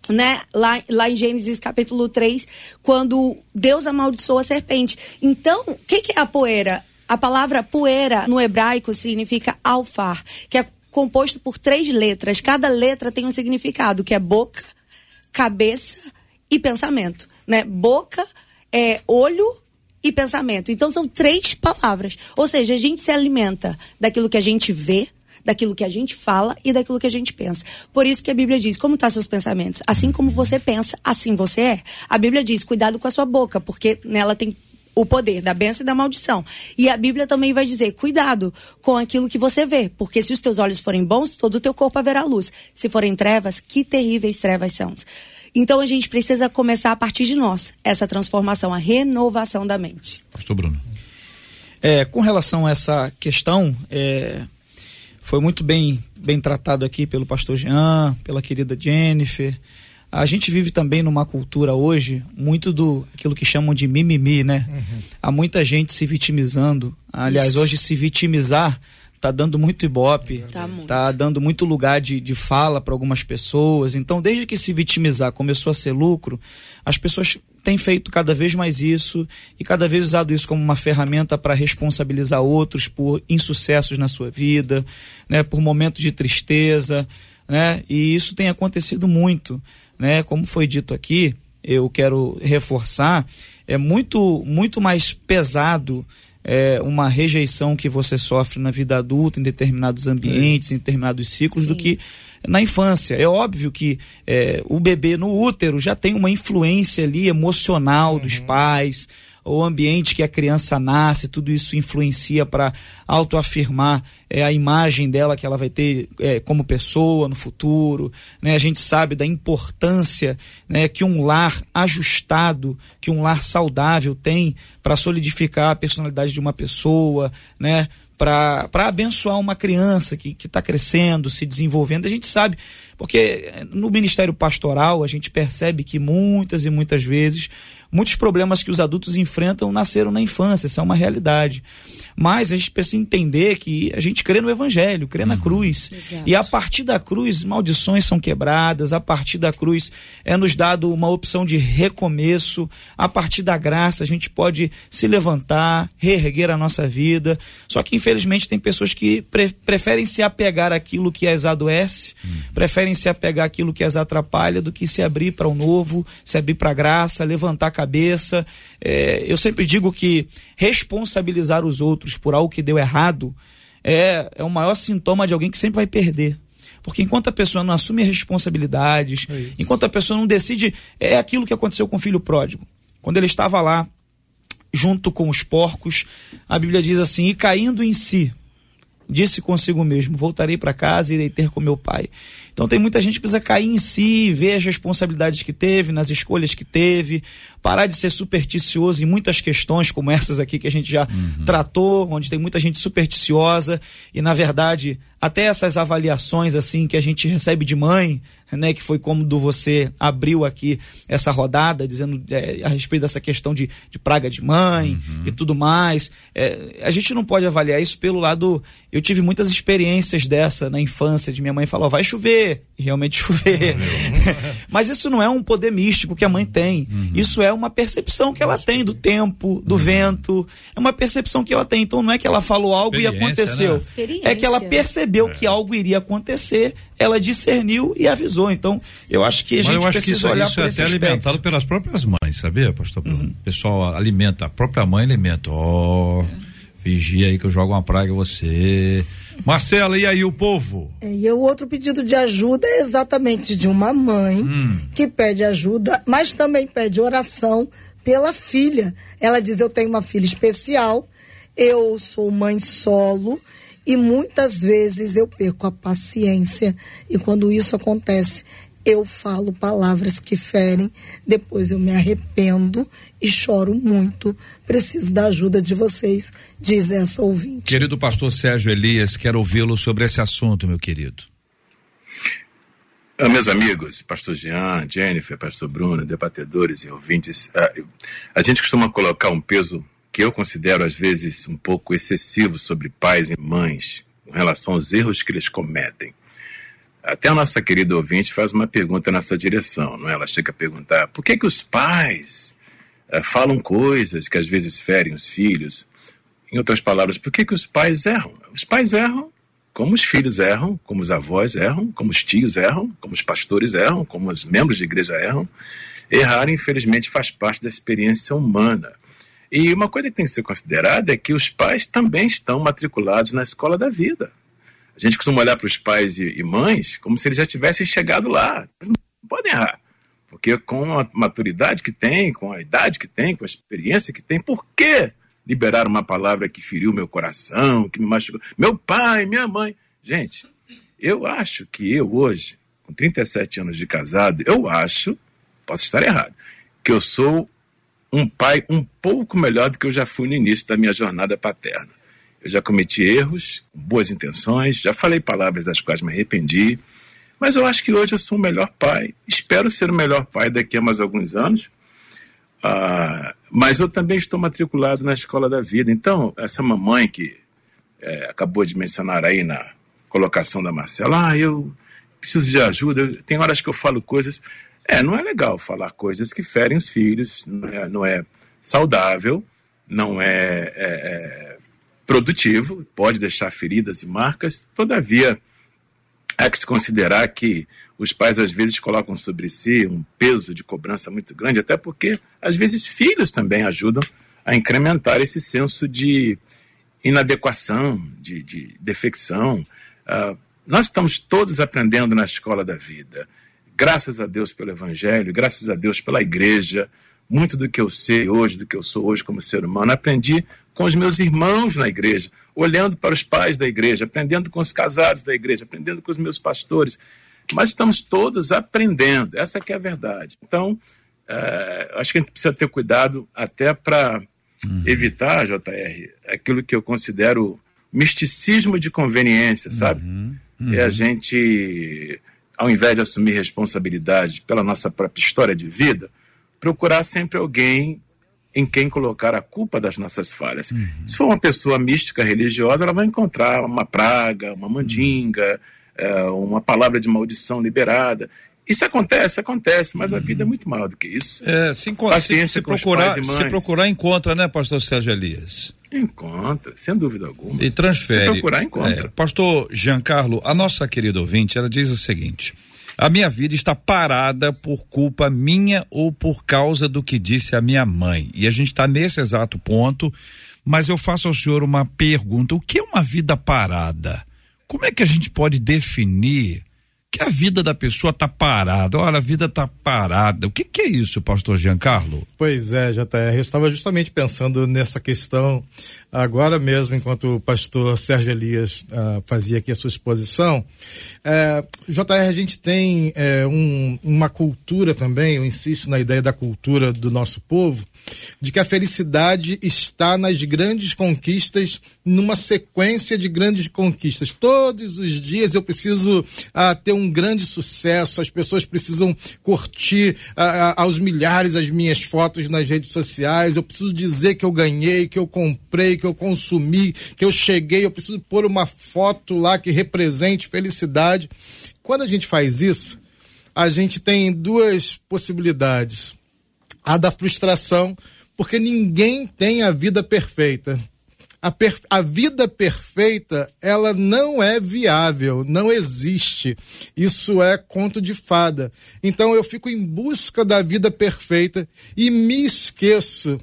né, lá, lá em Gênesis capítulo 3, quando Deus amaldiçoou a serpente. Então, o que, que é a poeira? A palavra poeira no hebraico significa alfar, que é composto por três letras. Cada letra tem um significado, que é boca, cabeça e pensamento. Né? Boca, é, olho e pensamento. Então são três palavras. Ou seja, a gente se alimenta daquilo que a gente vê, daquilo que a gente fala e daquilo que a gente pensa. Por isso que a Bíblia diz: como estão seus pensamentos? Assim como você pensa, assim você é. A Bíblia diz: cuidado com a sua boca, porque nela tem o poder da bênção e da maldição. E a Bíblia também vai dizer: cuidado com aquilo que você vê, porque se os teus olhos forem bons, todo o teu corpo haverá luz. Se forem trevas, que terríveis trevas são. Então a gente precisa começar a partir de nós essa transformação, a renovação da mente. Pastor Bruno. É, com relação a essa questão, é, foi muito bem, bem tratado aqui pelo pastor Jean, pela querida Jennifer. A gente vive também numa cultura hoje muito do aquilo que chamam de mimimi, né? Há muita gente se vitimizando. Aliás, hoje se vitimizar tá dando muito ibope, Tá muito. tá dando muito lugar de, de fala para algumas pessoas. Então, desde que se vitimizar começou a ser lucro, as pessoas têm feito cada vez mais isso e cada vez usado isso como uma ferramenta para responsabilizar outros por insucessos na sua vida, né, por momentos de tristeza, né? E isso tem acontecido muito, né? Como foi dito aqui, eu quero reforçar, é muito muito mais pesado é, uma rejeição que você sofre na vida adulta, em determinados ambientes, em determinados ciclos, do Sim. que na infância. É óbvio que é, o bebê no útero já tem uma influência ali emocional dos pais, o ambiente que a criança nasce, tudo isso influencia para autoafirmar é, a imagem dela que ela vai ter é, como pessoa no futuro. Né? A gente sabe da importância né, que um lar ajustado, que um lar saudável tem para solidificar a personalidade de uma pessoa, né? para abençoar uma criança que está crescendo, se desenvolvendo. A gente sabe, porque no ministério pastoral a gente percebe que muitas e muitas vezes muitos problemas que os adultos enfrentam nasceram na infância, isso é uma realidade. Mas a gente precisa entender que a gente crê no evangelho, crê na cruz. Exato. E a partir da cruz, maldições são quebradas, a partir da cruz é nos dado uma opção de recomeço, a partir da graça a gente pode se levantar, reerguer a nossa vida. Só que infelizmente tem pessoas que pre- preferem se apegar àquilo que as adoece, preferem se apegar àquilo que as atrapalha do que se abrir para o novo, se abrir para a graça, levantar a cabeça. É, eu sempre digo que responsabilizar os outros por algo que deu errado é, é o maior sintoma de alguém que sempre vai perder. Porque enquanto a pessoa não assume responsabilidades, enquanto a pessoa não decide, é aquilo que aconteceu com o filho pródigo. Quando ele estava lá, junto com os porcos, a Bíblia diz assim: e caindo em si, disse consigo mesmo: voltarei para casa e irei ter com meu pai. Então tem muita gente que precisa cair em si, ver as responsabilidades que teve, nas escolhas que teve, parar de ser supersticioso em muitas questões como essas aqui que a gente já tratou, onde tem muita gente supersticiosa e na verdade até essas avaliações assim que a gente recebe de mãe, né, que foi como do você abriu aqui essa rodada dizendo é, a respeito dessa questão de, de praga de mãe e tudo mais. É, a gente não pode avaliar isso pelo lado. Eu tive muitas experiências dessa na infância, de minha mãe falar, vai chover, e realmente *laughs* chover. Mas isso não é um poder místico que a mãe tem. Isso é uma percepção que ela tem do tempo, do vento. É uma percepção que ela tem. Então não é que ela falou algo e aconteceu. né? É que ela percebeu que algo iria acontecer, ela discerniu e avisou. Então, eu acho que a Mas gente eu acho que precisa isso, olhar isso por é até aspecto. alimentado pelas próprias mães, sabia, pastor Bruno? O pessoal alimenta, a própria mãe alimenta. Ó, vigia aí que eu jogo uma praga em você. Marcela, e aí o povo? É, E o outro pedido de ajuda é exatamente de uma mãe que pede ajuda, mas também pede oração pela filha. Ela diz: Eu tenho uma filha especial, eu sou mãe solo e muitas vezes eu perco a paciência. E quando isso acontece, eu falo palavras que ferem, depois eu me arrependo e choro muito. Preciso da ajuda de vocês, diz essa ouvinte. Querido pastor Sérgio Elias, quero ouvi-lo sobre esse assunto, meu querido. Ah, meus amigos, pastor Jean, Jennifer, pastor Bruno, debatedores e ouvintes, ah, a gente costuma colocar um peso que eu considero às vezes um pouco excessivo sobre pais e mães com relação aos erros que eles cometem. Até a nossa querida ouvinte faz uma pergunta nessa direção, não é? Ela chega a perguntar por que que os pais uh, falam coisas que às vezes ferem os filhos? Em outras palavras, por que que os pais erram? Os pais erram como os filhos erram, como os avós erram, como os tios erram, como os pastores erram, como os membros de igreja erram. Errar, infelizmente, faz parte da experiência humana. E uma coisa que tem que ser considerada é que os pais também estão matriculados na escola da vida. A gente costuma olhar para os pais e, mães como se eles já tivessem chegado lá. Não podem errar. Porque com a maturidade que tem, com a idade que tem, com a experiência que tem, por que liberar uma palavra que feriu meu coração, que me machucou. Meu pai, minha mãe. Gente, eu acho que eu hoje, com 37 anos de casado, eu acho, posso estar errado, que eu sou um pai um pouco melhor do que eu já fui no início da minha jornada paterna. Eu já cometi erros, boas intenções, já falei palavras das quais me arrependi, mas eu acho que hoje eu sou o melhor pai. Espero ser o melhor pai daqui a mais alguns anos. Ah, mas eu também estou matriculado na Escola da Vida. Então, essa mamãe que é, acabou de mencionar aí na colocação da Marcela, ah, eu preciso de ajuda, tem horas que eu falo coisas. É, não é legal falar coisas que ferem os filhos, não é, não é saudável, não é, é, é produtivo, pode deixar feridas e marcas. Todavia, há que se considerar que os pais às vezes colocam sobre si um peso de cobrança muito grande, até porque às vezes filhos também ajudam a incrementar esse senso de inadequação, de, de defecção. Uh, nós estamos todos aprendendo na escola da vida. Graças a Deus pelo Evangelho, graças a Deus pela igreja, muito do que eu sei hoje, do que eu sou hoje como ser humano, aprendi com os meus irmãos na igreja, olhando para os pais da igreja, aprendendo com os casados da igreja, aprendendo com os meus pastores mas estamos todos aprendendo, essa que é a verdade. Então, é, acho que a gente precisa ter cuidado até para uhum. evitar, JR, aquilo que eu considero misticismo de conveniência, sabe? Uhum. Uhum. É a gente, ao invés de assumir responsabilidade pela nossa própria história de vida, procurar sempre alguém em quem colocar a culpa das nossas falhas. Uhum. Se for uma pessoa mística, religiosa, ela vai encontrar uma praga, uma mandinga, é, uma palavra de maldição liberada. Isso acontece, acontece, mas a vida é muito maior do que isso. É, se, se, se procurar, se procurar, encontra, né, pastor Sérgio Elias? Encontra, sem dúvida alguma. E transfere. Se procurar, encontra. É, pastor Giancarlo, a nossa querida ouvinte, ela diz o seguinte: a minha vida está parada por culpa minha ou por causa do que disse a minha mãe. E a gente está nesse exato ponto, mas eu faço ao senhor uma pergunta: o que é uma vida parada? Como é que a gente pode definir que a vida da pessoa está parada? Olha, a vida está parada. O que, que, é isso, pastor Giancarlo? Pois é, JR, eu estava justamente pensando nessa questão agora mesmo, enquanto o pastor Sérgio Elias uh, fazia aqui a sua exposição. É, JR, a gente tem é, um, uma cultura também, eu insisto na ideia da cultura do nosso povo, de que a felicidade está nas grandes conquistas, numa sequência de grandes conquistas. Todos os dias eu preciso uh, ter um grande sucesso, as pessoas precisam curtir uh, aos milhares as minhas fotos nas redes sociais, eu preciso dizer que eu ganhei, que eu comprei, que eu consumi, que eu cheguei, eu preciso pôr uma foto lá que represente felicidade. Quando a gente faz isso, a gente tem duas possibilidades a da frustração, porque ninguém tem a vida perfeita. A, a, vida perfeita, ela não é viável, não existe. Isso é conto de fada. Então eu fico em busca da vida perfeita e me esqueço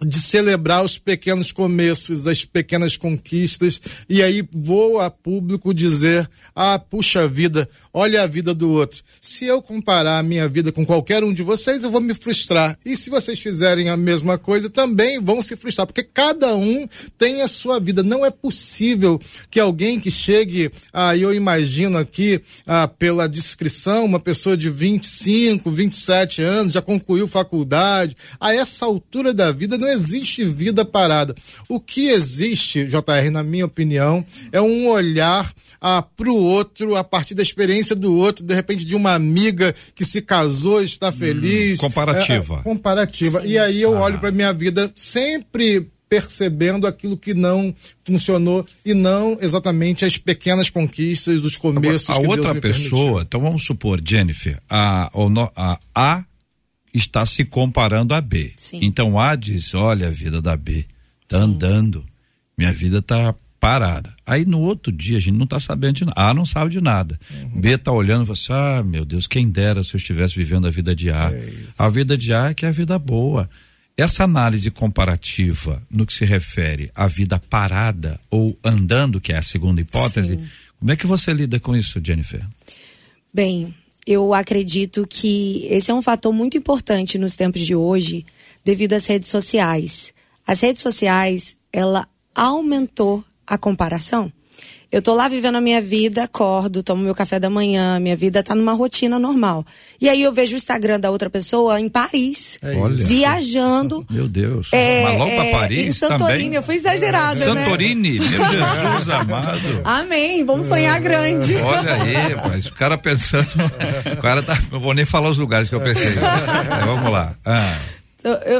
de celebrar os pequenos começos, as pequenas conquistas, e aí vou a público dizer: ah, puxa vida, olha a vida do outro. Se eu comparar a minha vida com qualquer um de vocês, eu vou me frustrar. E se vocês fizerem a mesma coisa, também vão se frustrar, porque cada um tem a sua vida. Não é possível que alguém que chegue, ah, eu imagino aqui, ah, pela descrição, uma pessoa de 25, 27 anos, já concluiu faculdade, a essa altura da vida não existe vida parada. O que existe, JR, na minha opinião, é um olhar ah, para o outro a partir da experiência do outro, de repente de uma amiga que se casou, está feliz. Hum, comparativa. É, é, comparativa. Sim. E aí eu ah. olho para minha vida sempre percebendo aquilo que não funcionou e não exatamente as pequenas conquistas, os começos. Agora, a outra pessoa, permitiu. então vamos supor, Jennifer, a, a, a está se comparando a B. Sim. Então A diz: olha a vida da B, tá Sim. andando, minha vida tá parada. Aí no outro dia a gente não tá sabendo de nada. A não sabe de nada. Uhum. B tá olhando e fala assim: ah, meu Deus, quem dera se eu estivesse vivendo a vida de A. É a vida de A é que é a vida boa. Essa análise comparativa no que se refere à vida parada ou andando, que é a segunda hipótese, Sim. como é que você lida com isso, Jennifer? Bem, eu acredito que esse é um fator muito importante nos tempos de hoje, devido às redes sociais. As redes sociais, ela aumentou a comparação. Eu tô lá vivendo a minha vida, acordo, tomo meu café da manhã, minha vida tá numa rotina normal. E aí eu vejo o Instagram da outra pessoa em Paris, é viajando. *laughs* Meu Deus. É, Mas logo é, Paris em Santorini, também. eu fui exagerada, né? Santorini, meu *laughs* Jesus amado. Amém, vamos sonhar grande. Olha aí, mas o cara pensando, o cara tá, não vou nem falar os lugares que eu pensei. É, *laughs* vamos lá. Ah.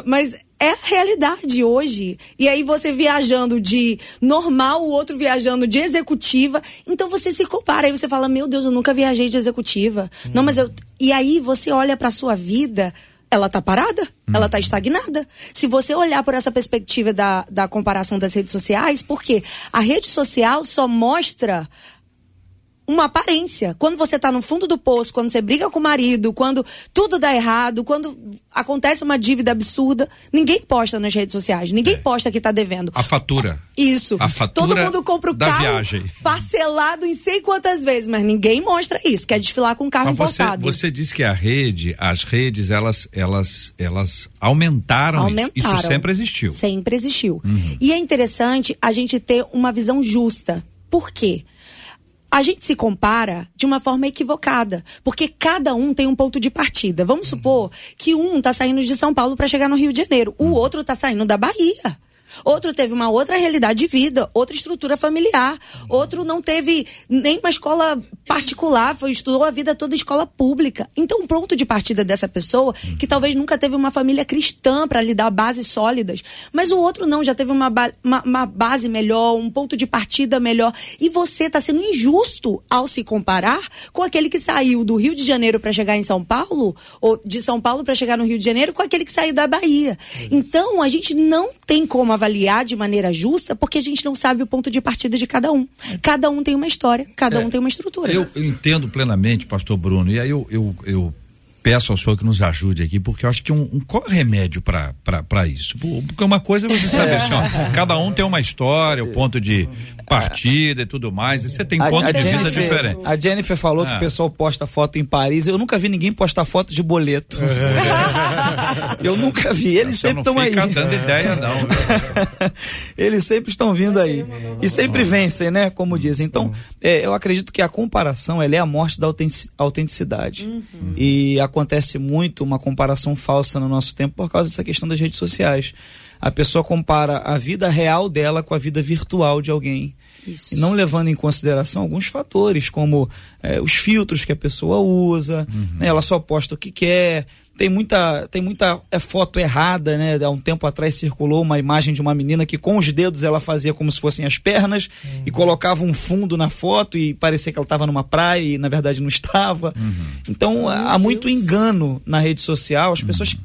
Mas é a realidade hoje. E aí você viajando de normal, o outro viajando de executiva. Então você se compara. Aí você fala: Meu Deus, eu nunca viajei de executiva. Hum. Não, mas eu. E aí você olha para sua vida. Ela tá parada? Hum. Ela tá estagnada? Se você olhar por essa perspectiva da, da comparação das redes sociais, porque a rede social só mostra uma aparência. Quando você está no fundo do poço, quando você briga com o marido, quando tudo dá errado, quando acontece uma dívida absurda, ninguém posta nas redes sociais, ninguém é. posta que está devendo. A fatura. Isso. A fatura Todo mundo compra o da carro viagem. parcelado em sei quantas vezes, mas ninguém mostra isso, quer desfilar com o carro mas importado. Você, você disse que a rede, as redes, elas, elas, elas aumentaram, aumentaram. Isso. isso sempre existiu. Sempre existiu. Uhum. E é interessante a gente ter uma visão justa. Por quê? A gente se compara de uma forma equivocada, porque cada um tem um ponto de partida. Vamos supor que um está saindo de São Paulo para chegar no Rio de Janeiro, o outro está saindo da Bahia. Outro teve uma outra realidade de vida, outra estrutura familiar. Outro não teve nem uma escola particular, foi estudou a vida toda em escola pública. Então, um ponto de partida dessa pessoa, que talvez nunca teve uma família cristã para lhe dar bases sólidas, mas o outro não, já teve uma, ba uma, uma, base melhor, um ponto de partida melhor. E você está sendo injusto ao se comparar com aquele que saiu do Rio de Janeiro para chegar em São Paulo, ou de São Paulo para chegar no Rio de Janeiro, com aquele que saiu da Bahia. Então, a gente não tem como avaliar de maneira justa, porque a gente não sabe o ponto de partida de cada um. Cada um tem uma história, cada é, um tem uma estrutura. Eu, eu, entendo plenamente, pastor Bruno, e aí eu, eu, eu peço ao senhor que nos ajude aqui, porque eu acho que um, um qual é o remédio para isso? Porque uma coisa é você saber *laughs* assim, ó, cada um tem uma história, o ponto de partida e tudo mais, e você tem ponto a, de Jennifer, vista diferente. A Jennifer falou ah. que o pessoal posta foto em Paris, eu nunca vi ninguém postar foto de boleto. *laughs* eu nunca vi, eles sempre estão aí. Não dando ideia não. *laughs* eles sempre estão vindo aí. E sempre vencem, né, como dizem. Então, é, eu acredito que a comparação, ela é a morte da autenticidade. Uhum. E acontece muito uma comparação falsa no nosso tempo por causa dessa questão das redes sociais. A pessoa compara a vida real dela com a vida virtual de alguém. Isso. E não levando em consideração alguns fatores, como é, os filtros que a pessoa usa, uhum. né, ela só posta o que quer, tem muita, tem muita é, foto errada, né? Há um tempo atrás circulou uma imagem de uma menina que com os dedos ela fazia como se fossem as pernas uhum. e colocava um fundo na foto e parecia que ela estava numa praia e na verdade não *laughs* estava. Uhum. Então há muito engano na rede social, as pessoas uhum.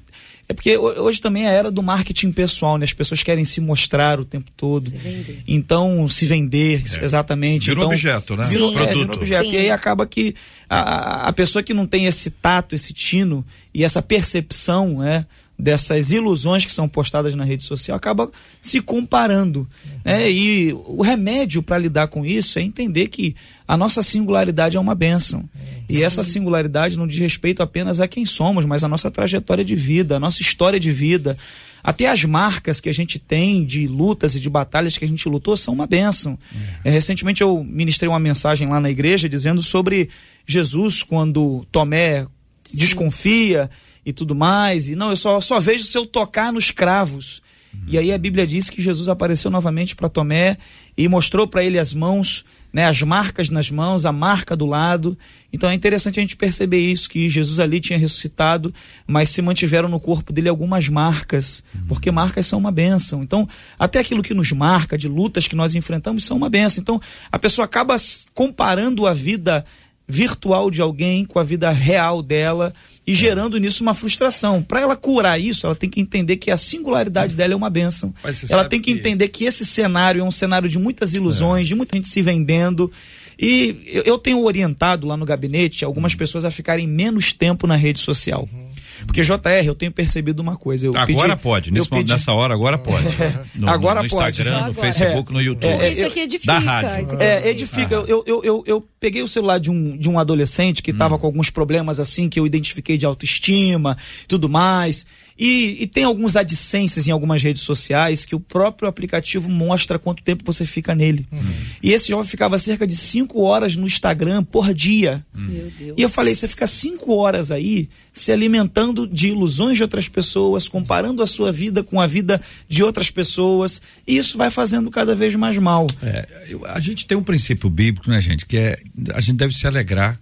É porque hoje também é a era do marketing pessoal, né? As pessoas querem se mostrar o tempo todo. Se vender. Então, se vender, é. exatamente. Vira então, um objeto, né? Vira, Sim. É, vira um objeto. Sim. E aí acaba que a, a pessoa que não tem esse tato, esse tino e essa percepção, né? Dessas ilusões que são postadas na rede social, acaba se comparando. Né? E o remédio para lidar com isso é entender que a nossa singularidade é uma bênção. E Sim. essa singularidade não diz respeito apenas a quem somos, mas a nossa trajetória de vida, a nossa história de vida. Até as marcas que a gente tem de lutas e de batalhas que a gente lutou são uma bênção. É. recentemente eu ministrei uma mensagem lá na igreja dizendo sobre Jesus quando Tomé Sim. desconfia e tudo mais. E não, eu só, só vejo se eu tocar nos cravos. Uhum. E aí a Bíblia diz que Jesus apareceu novamente para Tomé e mostrou para ele as mãos, né, as marcas nas mãos, a marca do lado. Então é interessante a gente perceber isso, que Jesus ali tinha ressuscitado, mas se mantiveram no corpo dele algumas marcas, uhum. porque marcas são uma bênção. Então, até aquilo que nos marca, de lutas que nós enfrentamos, são uma bênção. Então, a pessoa acaba comparando a vida virtual de alguém com a vida real dela e gerando nisso uma frustração. Para ela curar isso, ela tem que entender que a singularidade dela é uma bênção. Ela tem que, que, entender que esse cenário é um cenário de muitas ilusões, é. de muita gente se vendendo. E eu tenho orientado lá no gabinete algumas pessoas a ficarem menos tempo na rede social. Uhum. Porque, JR, eu tenho percebido uma coisa. agora pedi, pode, nesse pedi... nessa hora, agora pode. *laughs* No, agora no, no pode. Instagram, no Facebook, é, no YouTube. É, isso aqui edifica. Da rádio. É, edifica. Ah. Eu, eu, eu, eu, peguei o celular de um, de um adolescente que estava hum. com alguns problemas assim, que eu identifiquei de autoestima tudo mais. E, e, tem alguns adicências em algumas redes sociais que o próprio aplicativo mostra quanto tempo você fica nele. Uhum. E esse jovem ficava cerca de 5 horas no Instagram por dia. Uhum. E eu falei: você fica 5 horas aí se alimentando de ilusões de outras pessoas, comparando a sua vida com a vida de outras pessoas, e isso vai fazendo cada vez mais mal. É, a gente tem um princípio bíblico, né, gente, que é a gente deve se alegrar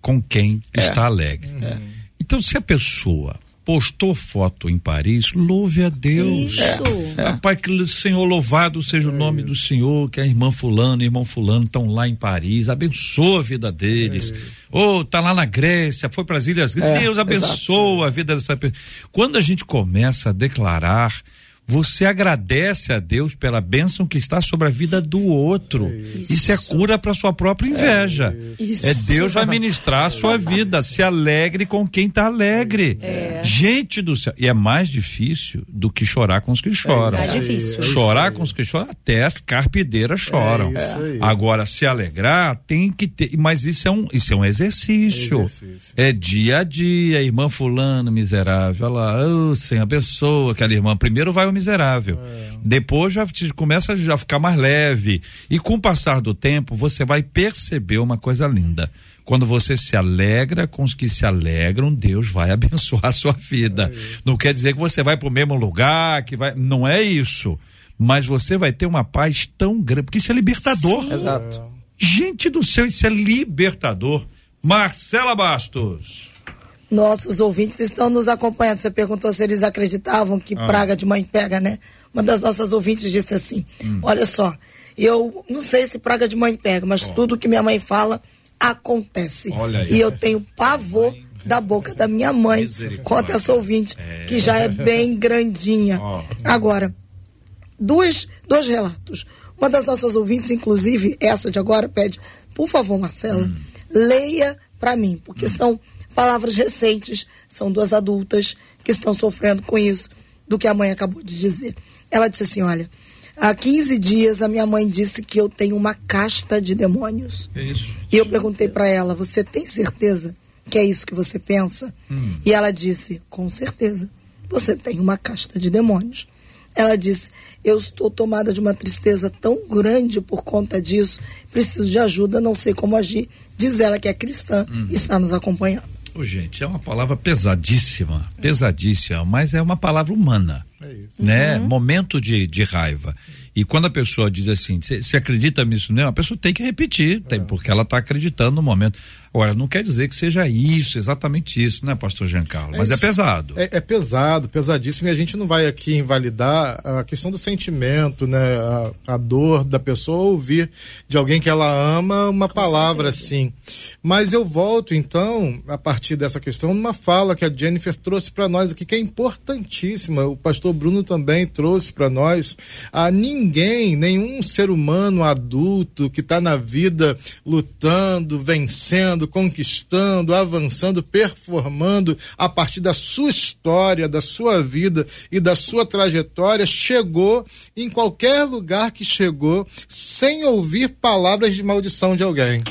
com quem é. está alegre. É. Então, se a pessoa postou foto em Paris, louve a Deus. Isso. É. Pai, que o Senhor louvado seja o nome do Senhor, que a irmã fulano, irmão fulano estão lá em Paris, abençoa a vida deles. Ou oh, tá lá na Grécia, foi para as Ilhas é, Deus abençoa exato. a vida dessa pessoa. Quando a gente começa a declarar você agradece a Deus pela bênção que está sobre a vida do outro. Isso, Isso é cura para sua própria inveja. É, é, Deus vai ministrar a sua vida. Se alegre com quem está alegre. É. Gente do céu. E é mais difícil do que chorar com os que choram. É, difícil. Chorar com os que choram, até as carpideiras choram. É Agora, se alegrar, tem que ter. Mas isso é um, isso é um exercício. exercício. É dia a dia. Irmã Fulano, miserável. Olha lá, oh, Senhor, abençoa aquela irmã. Primeiro vai o miserável. É. Depois já começa a já ficar mais leve. E com o passar do tempo, você vai perceber uma coisa linda. Quando você se alegra com os que se alegram, Deus vai *laughs* abençoar a sua vida. É não quer dizer que você vai para o mesmo lugar, que vai. Não é isso. Mas você vai ter uma paz tão grande, porque isso é libertador. Sim. Exato. Gente do céu, isso é libertador. Marcela Bastos nossos ouvintes estão nos acompanhando. Você perguntou se eles acreditavam que ah. praga de mãe pega, né? Uma das nossas ouvintes disse assim: hum. Olha só, eu não sei se praga de mãe pega, mas oh. tudo que minha mãe fala acontece. E eu tenho pavor da boca da minha mãe conta essa ouvinte, é. que já é bem grandinha. Oh. Agora, dois, dois relatos. Uma das nossas ouvintes, inclusive, essa de agora, pede, por favor, Marcela, hum. leia para mim, porque hum. são palavras recentes, são duas adultas que estão sofrendo com isso, do que a mãe acabou de dizer. Ela disse assim: olha, há 15 dias a minha mãe disse que eu tenho uma casta de demônios. É isso. E eu perguntei para ela: você tem certeza que é isso que você pensa? Hum. E ela disse: com certeza, você tem uma casta de demônios. Ela disse: Eu estou tomada de uma tristeza tão grande por conta disso, preciso de ajuda, não sei como agir. Diz ela que é cristã e está nos acompanhando. Oh, gente, é uma palavra pesadíssima, pesadíssima, mas é uma palavra humana, é isso. né? Uhum. Momento de, de raiva. E quando a pessoa diz assim, você acredita nisso? Não, a pessoa tem que repetir, tem, é. porque ela está acreditando no momento. Agora, não quer dizer que seja isso, exatamente isso, né, pastor Giancarlo? É Mas é isso. é pesado. É, é, pesado, pesadíssimo, e a gente não vai aqui invalidar a questão do sentimento, né? A, a dor da pessoa ouvir de alguém que ela ama uma Com palavra certeza. assim. Mas eu volto, então, a partir dessa questão, numa fala que a Jennifer trouxe para nós aqui, que é importantíssima. O pastor Bruno também trouxe para nós. A ninguém, nenhum ser humano adulto que está na vida lutando, vencendo, conquistando, avançando, performando a partir da sua história, da sua vida e da sua trajetória, chegou em qualquer lugar que chegou sem ouvir palavras de maldição de alguém.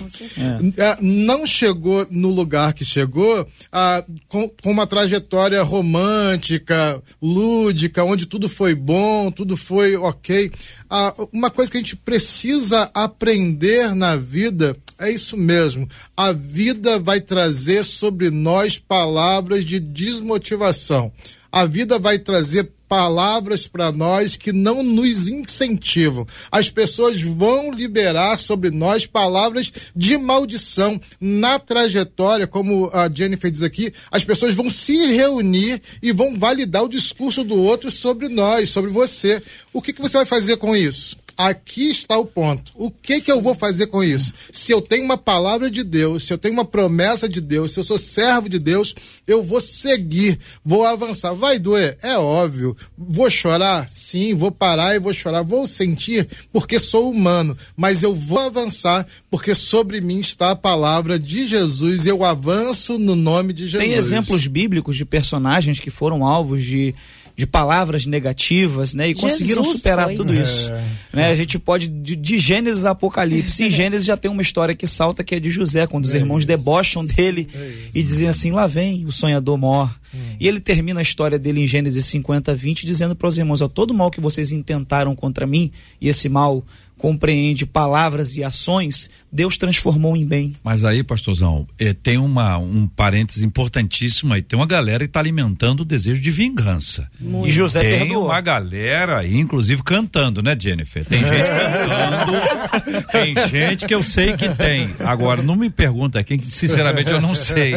É, não chegou no lugar que chegou ah, com, com uma trajetória romântica, lúdica, onde tudo foi bom, tudo foi ok. Ah, uma coisa que a gente precisa aprender na vida é isso mesmo. A vida vai trazer sobre nós palavras de desmotivação. A vida vai trazer palavras para nós que não nos incentivam. As pessoas vão liberar sobre nós palavras de maldição na trajetória, como a Jennifer diz aqui, as pessoas vão se reunir e vão validar o discurso do outro sobre nós, sobre você. O que, que você vai fazer com isso? Aqui está o ponto. O que que eu vou fazer com isso? Se eu tenho uma palavra de Deus, se eu tenho uma promessa de Deus, se eu sou servo de Deus, eu vou seguir, vou avançar. Vai doer? É óbvio. Vou chorar? Sim, vou parar e vou chorar. Vou sentir porque sou humano, mas eu vou avançar porque sobre mim está a palavra de Jesus e eu avanço no nome de Jesus. Tem exemplos bíblicos de personagens que foram alvos de de palavras negativas, né? E Jesus conseguiram superar foi. tudo isso. É. Né? A gente pode, de, de Gênesis a Apocalipse. Em *laughs* Gênesis já tem uma história que salta que é de José, quando os é irmãos isso. debocham dele é e dizem assim: lá vem o sonhador mor. Hum. E ele termina a história dele em Gênesis 50, 20, dizendo para os irmãos: ó, todo mal que vocês intentaram contra mim, e esse mal compreende palavras e ações, Deus transformou em bem. Mas aí, pastorzão, eh, tem uma, um parênteses importantíssimo aí. Tem uma galera que está alimentando o desejo de vingança. Muito. E José Tem perdoou. uma galera aí, inclusive, cantando, né, Jennifer? Tem *laughs* gente cantando, tem gente que eu sei que tem. Agora, não me pergunta quem, sinceramente, eu não sei.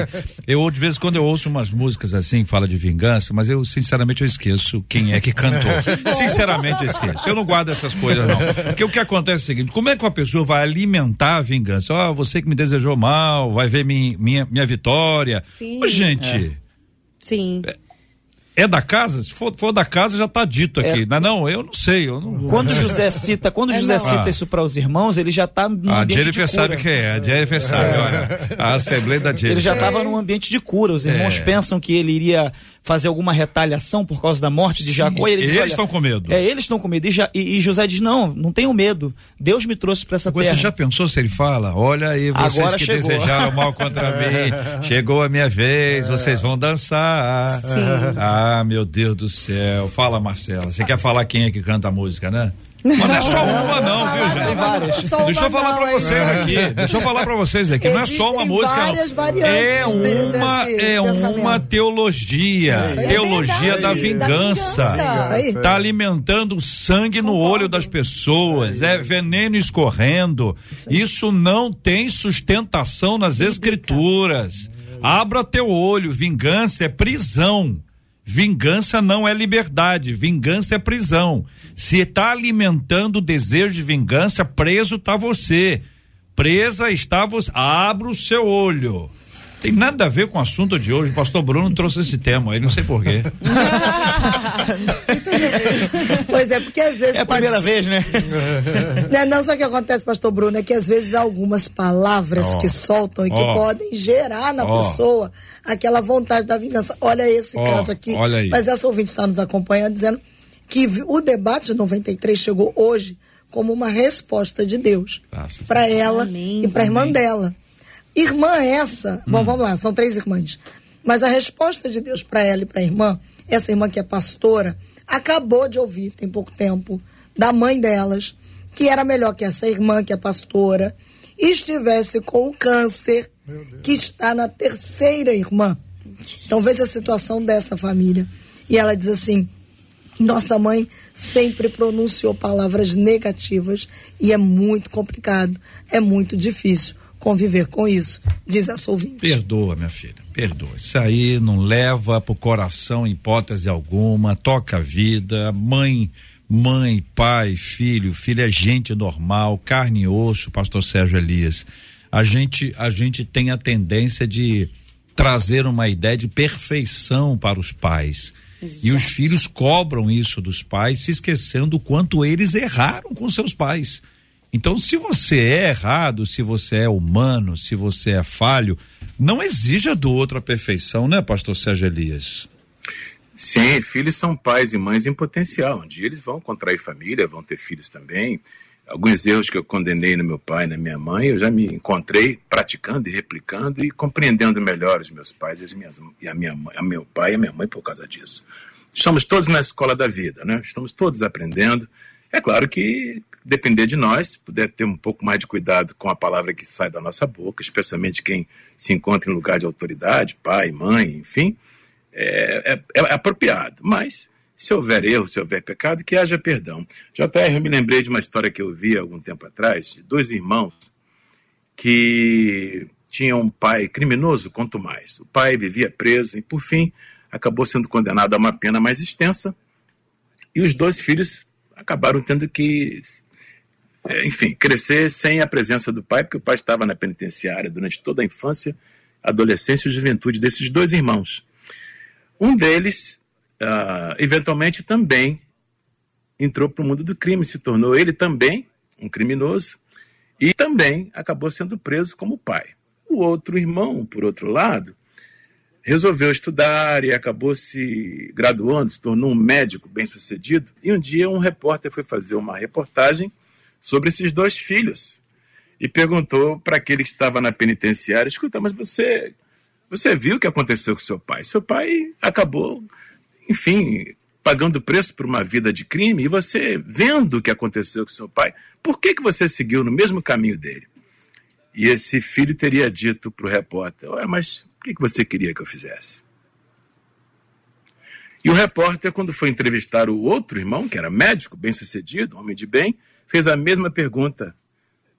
Eu, de vez em quando, eu ouço umas músicas assim, que fala de vingança, mas eu, sinceramente, eu esqueço quem é que cantou. sinceramente, eu esqueço. Eu não guardo essas coisas, não. Porque o que acontece é o seguinte: como é que uma pessoa vai alimentar a vingança? Ó, oh, você que me desejou mal, vai ver minha, minha, minha vitória. Sim. Ô, gente. É. Sim. É, é da casa? Se for, for da casa, já está dito aqui. É. Não, não, eu não sei. Eu não... Quando *laughs* José cita, quando é, José não. cita ah. isso para os irmãos, ele já está no a ambiente Jennifer de cura. sabe quem é, a Jennifer sabe, olha. A Assembleia da Jennifer. Ele já estava num ambiente de cura. Os irmãos pensam que ele iria fazer alguma retaliação por causa da morte de Sim, Jacó. Ele eles estão com medo. É, eles estão com medo. E, já, e, e, José diz: não, não tenho medo. Deus me trouxe para essa Agora, terra. Você já pensou se ele fala? Olha aí, vocês Agora que chegou. desejaram mal contra *laughs* mim, chegou a minha vez, vocês vão dançar. Sim. Ah, meu Deus do céu. Fala, Marcela. Você quer falar quem é que canta a música, né? Mas não é só uma não, viu, gente? Tem várias. Deixa eu falar pra vocês aqui. Deixa eu falar pra vocês aqui. Não é só uma música. É uma, é uma teologia. É Teologia da vingança. Tá alimentando sangue no olho das pessoas. É veneno escorrendo. Isso não tem sustentação nas escrituras. Abra teu olho. Vingança é prisão. Vingança não é liberdade, vingança é prisão. Se está alimentando o desejo de vingança, preso está você. Presa está você. Abra o seu olho. Tem nada a ver com o assunto de hoje. O pastor Bruno trouxe esse tema aí, não sei porquê. *laughs* *laughs* Pois é, porque às vezes. É a pode- primeira vez, né? *laughs* Né, Não, sabe o que acontece, pastor Bruno? É que às vezes há algumas palavras Ó. que soltam e que Ó. podem gerar na Ó. pessoa aquela vontade da vingança. Olha esse caso aqui. olha aí. Mas essa ouvinte está nos acompanhando dizendo que o debate de 93 chegou hoje como uma resposta de Deus Graças a para ela Amém, e para a irmã amém. dela. Irmã essa, Hum. bom, vamos lá, são três irmãs. Mas a resposta de Deus para ela e para a irmã, essa irmã que é pastora, acabou de ouvir, tem pouco tempo, da mãe delas, que era melhor que essa irmã, que é pastora, estivesse com o câncer, que está na terceira irmã. Então veja a situação dessa família. E ela diz assim: nossa mãe sempre pronunciou palavras negativas e é muito complicado, é muito difícil conviver com isso, diz essa ouvinte. Perdoa, minha filha, perdoa. Isso aí não leva pro coração hipótese alguma, toca a vida, mãe, mãe, pai, filho, filho é gente normal, carne e osso, pastor Sérgio Elias. A gente, a gente tem a tendência de trazer uma ideia de perfeição para os pais. E os filhos cobram isso dos pais, se esquecendo o quanto eles erraram com seus pais. Então, se você é errado, se você é humano, se você é falho, não exija do outro a perfeição, né, pastor Sérgio Elias? Sim, filhos são pais e mães em potencial. Um dia eles vão contrair família, vão ter filhos também. Alguns erros que eu condenei no meu pai e na minha mãe, eu já me encontrei praticando e replicando e compreendendo melhor os meus pais e, as minhas, e a minha mãe, a meu pai e a minha mãe por causa disso. Estamos todos na escola da vida, né? Estamos todos aprendendo. É claro que depender de nós, puder ter um pouco mais de cuidado com a palavra que sai da nossa boca, especialmente quem se encontra em lugar de autoridade, pai, mãe, enfim, é, é, é apropriado. Mas, se houver erro, se houver pecado, que haja perdão. JR, eu me lembrei de uma história que eu vi algum tempo atrás, de dois irmãos que tinham um pai criminoso, quanto mais. O pai vivia preso e, por fim, acabou sendo condenado a uma pena mais extensa. E os dois filhos acabaram tendo que, enfim, crescer sem a presença do pai, porque o pai estava na penitenciária durante toda a infância, adolescência e juventude desses dois irmãos. Um deles, uh, eventualmente, também entrou para o mundo do crime, se tornou ele também um criminoso e também acabou sendo preso como pai. O outro irmão, por outro lado, resolveu estudar e acabou se graduando, se tornou um médico bem-sucedido. E um dia um repórter foi fazer uma reportagem sobre esses dois filhos e perguntou para aquele que estava na penitenciária: escuta, mas você você viu o que aconteceu com seu pai? Seu pai acabou, enfim, pagando preço por uma vida de crime, e você vendo o que aconteceu com seu pai, por que, que você seguiu no mesmo caminho dele? E esse filho teria dito para o repórter: Ué, mas o que, que você queria que eu fizesse? E o repórter, quando foi entrevistar o outro irmão, que era médico, bem sucedido, homem de bem, fez a mesma pergunta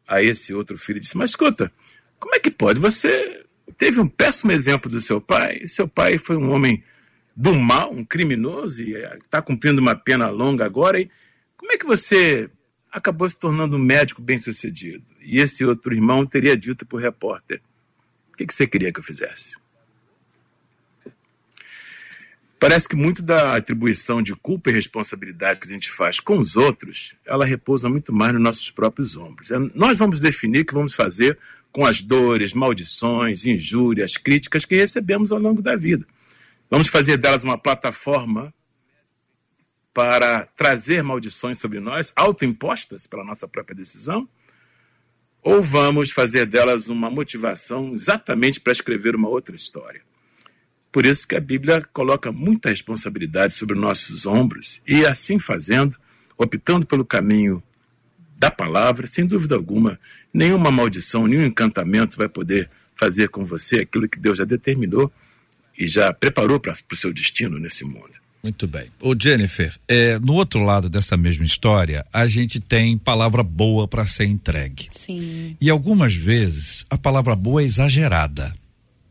a esse outro filho. Disse: Mas escuta, como é que pode? Você teve um péssimo exemplo do seu pai. Seu pai foi um homem do mal, um criminoso, e está cumprindo uma pena longa agora. E como é que você acabou se tornando um médico bem-sucedido? E esse outro irmão teria dito para o repórter: O que, que você queria que eu fizesse? Parece que muito da atribuição de culpa e responsabilidade que a gente faz com os outros, ela repousa muito mais nos nossos próprios ombros. É, nós vamos definir o que vamos fazer com as dores, maldições, injúrias, críticas que recebemos ao longo da vida. Vamos fazer delas uma plataforma para trazer maldições sobre nós, autoimpostas pela nossa própria decisão? Ou vamos fazer delas uma motivação exatamente para escrever uma outra história? Por isso que a Bíblia coloca muita responsabilidade sobre nossos ombros e, assim fazendo, optando pelo caminho da palavra, sem dúvida alguma, nenhuma maldição, nenhum encantamento vai poder fazer com você aquilo que Deus já determinou e já preparou para o seu destino nesse mundo. Muito bem. Ô Jennifer, é, no outro lado dessa mesma história, a gente tem palavra boa para ser entregue. Sim. E algumas vezes a palavra boa é exagerada.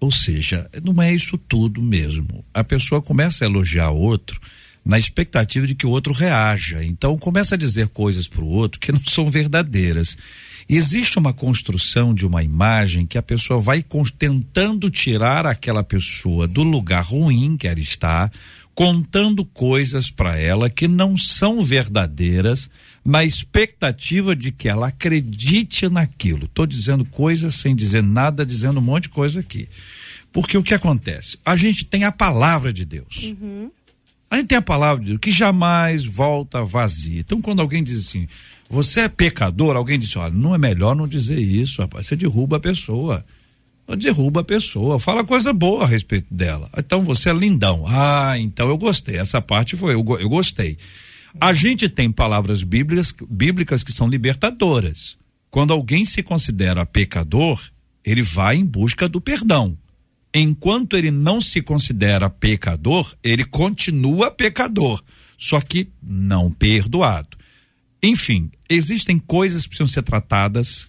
Ou seja, não é isso tudo mesmo. A pessoa começa a elogiar outro na expectativa de que o outro reaja. Então começa a dizer coisas para o outro que não são verdadeiras. Existe uma construção de uma imagem que a pessoa vai tentando tirar aquela pessoa do lugar ruim que ela está, contando coisas para ela que não são verdadeiras, na expectativa de que ela acredite naquilo. Estou dizendo coisas sem dizer nada, dizendo um monte de coisa aqui. Porque o que acontece? A gente tem a palavra de Deus. Uhum. A gente tem a palavra de Deus que jamais volta vazia. Então, quando alguém diz assim, você é pecador, alguém diz, olha, não é melhor não dizer isso, rapaz, você derruba a pessoa. Derruba a pessoa, fala coisa boa a respeito dela. Então você é lindão. Ah, então eu gostei. Essa parte foi, eu, eu gostei. A gente tem palavras bíblicas, bíblicas que são libertadoras. Quando alguém se considera pecador, ele vai em busca do perdão enquanto ele não se considera pecador, ele continua pecador, só que não perdoado. Enfim, existem coisas que precisam ser tratadas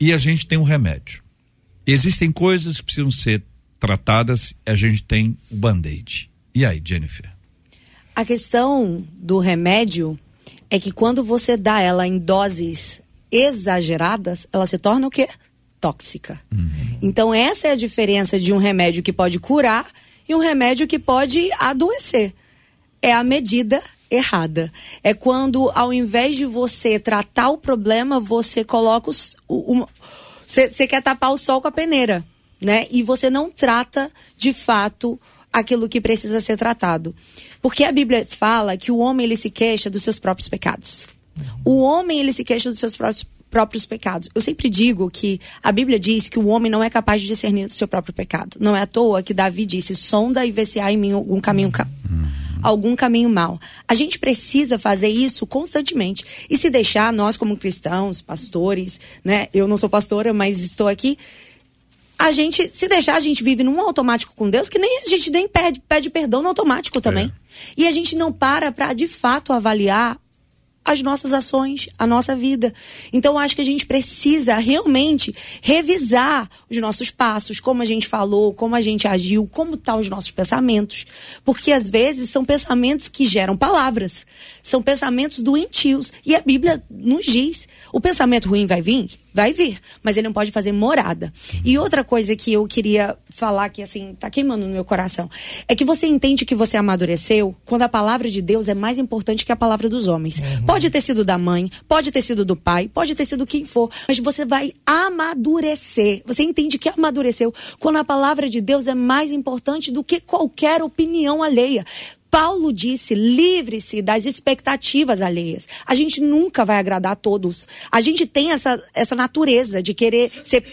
e a gente tem um remédio. Existem coisas que precisam ser tratadas e a gente tem o band-aid. E aí, Jennifer? A questão do remédio é que quando você dá ela em doses exageradas, ela se torna o quê? tóxica. Uhum. Então, essa é a diferença de um remédio que pode curar e um remédio que pode adoecer. É a medida errada. É quando, ao invés de você tratar o problema, você coloca os. Você quer tapar o sol com a peneira, né? E você não trata de fato aquilo que precisa ser tratado. Porque a Bíblia fala que o homem ele se queixa dos seus próprios pecados. O homem ele se queixa dos seus próprios próprios pecados. Eu sempre digo que a Bíblia diz que o homem não é capaz de discernir o seu próprio pecado. Não é à toa que Davi disse: sonda e vê se há em mim algum caminho. Algum caminho mal. A gente precisa fazer isso constantemente. E se deixar, nós, como cristãos, pastores, né? Eu não sou pastora, mas estou aqui a gente, se deixar, a gente vive num automático com Deus que nem a gente nem pede, pede perdão no automático também. É. E a gente não para para de fato avaliar as nossas ações, a nossa vida. Então, acho que a gente precisa realmente revisar os nossos passos, como a gente falou, como a gente agiu, como estão tá os nossos pensamentos. Porque às vezes são pensamentos que geram palavras, são pensamentos doentios. E a Bíblia nos diz: o pensamento ruim vai vir? Vai vir, mas ele não pode fazer morada. E outra coisa que eu queria falar que assim, tá queimando no meu coração, é que você entende que você amadureceu quando a palavra de Deus é mais importante que a palavra dos homens. Uhum. Pode ter sido da mãe, pode ter sido do pai, pode ter sido quem for, mas você vai amadurecer. Você entende que amadureceu quando a palavra de Deus é mais importante do que qualquer opinião alheia. Paulo disse: livre-se das expectativas alheias. A gente nunca vai agradar a todos. A gente tem essa, essa natureza de querer ser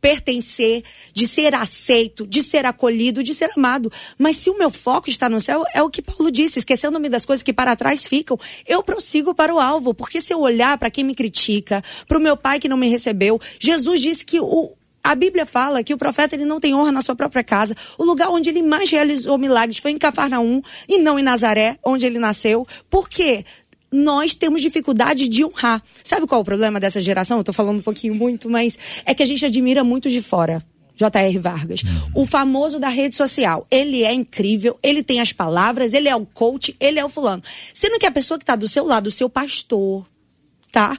pertencer, de ser aceito, de ser acolhido, de ser amado. Mas se o meu foco está no céu, é o que Paulo disse, esquecendo-me das coisas que para trás ficam, eu prossigo para o alvo, porque se eu olhar para quem me critica, para o meu pai que não me recebeu, Jesus disse que o, a Bíblia fala que o profeta ele não tem honra na sua própria casa. O lugar onde ele mais realizou milagres foi em Cafarnaum e não em Nazaré, onde ele nasceu. Por quê? nós temos dificuldade de honrar. Sabe qual é o problema dessa geração? Eu tô falando um pouquinho muito, mas é que a gente admira muito de fora. J.R. Vargas. O famoso da rede social. Ele é incrível, ele tem as palavras, ele é o coach, ele é o fulano. Sendo que a pessoa que está do seu lado, o seu pastor, tá?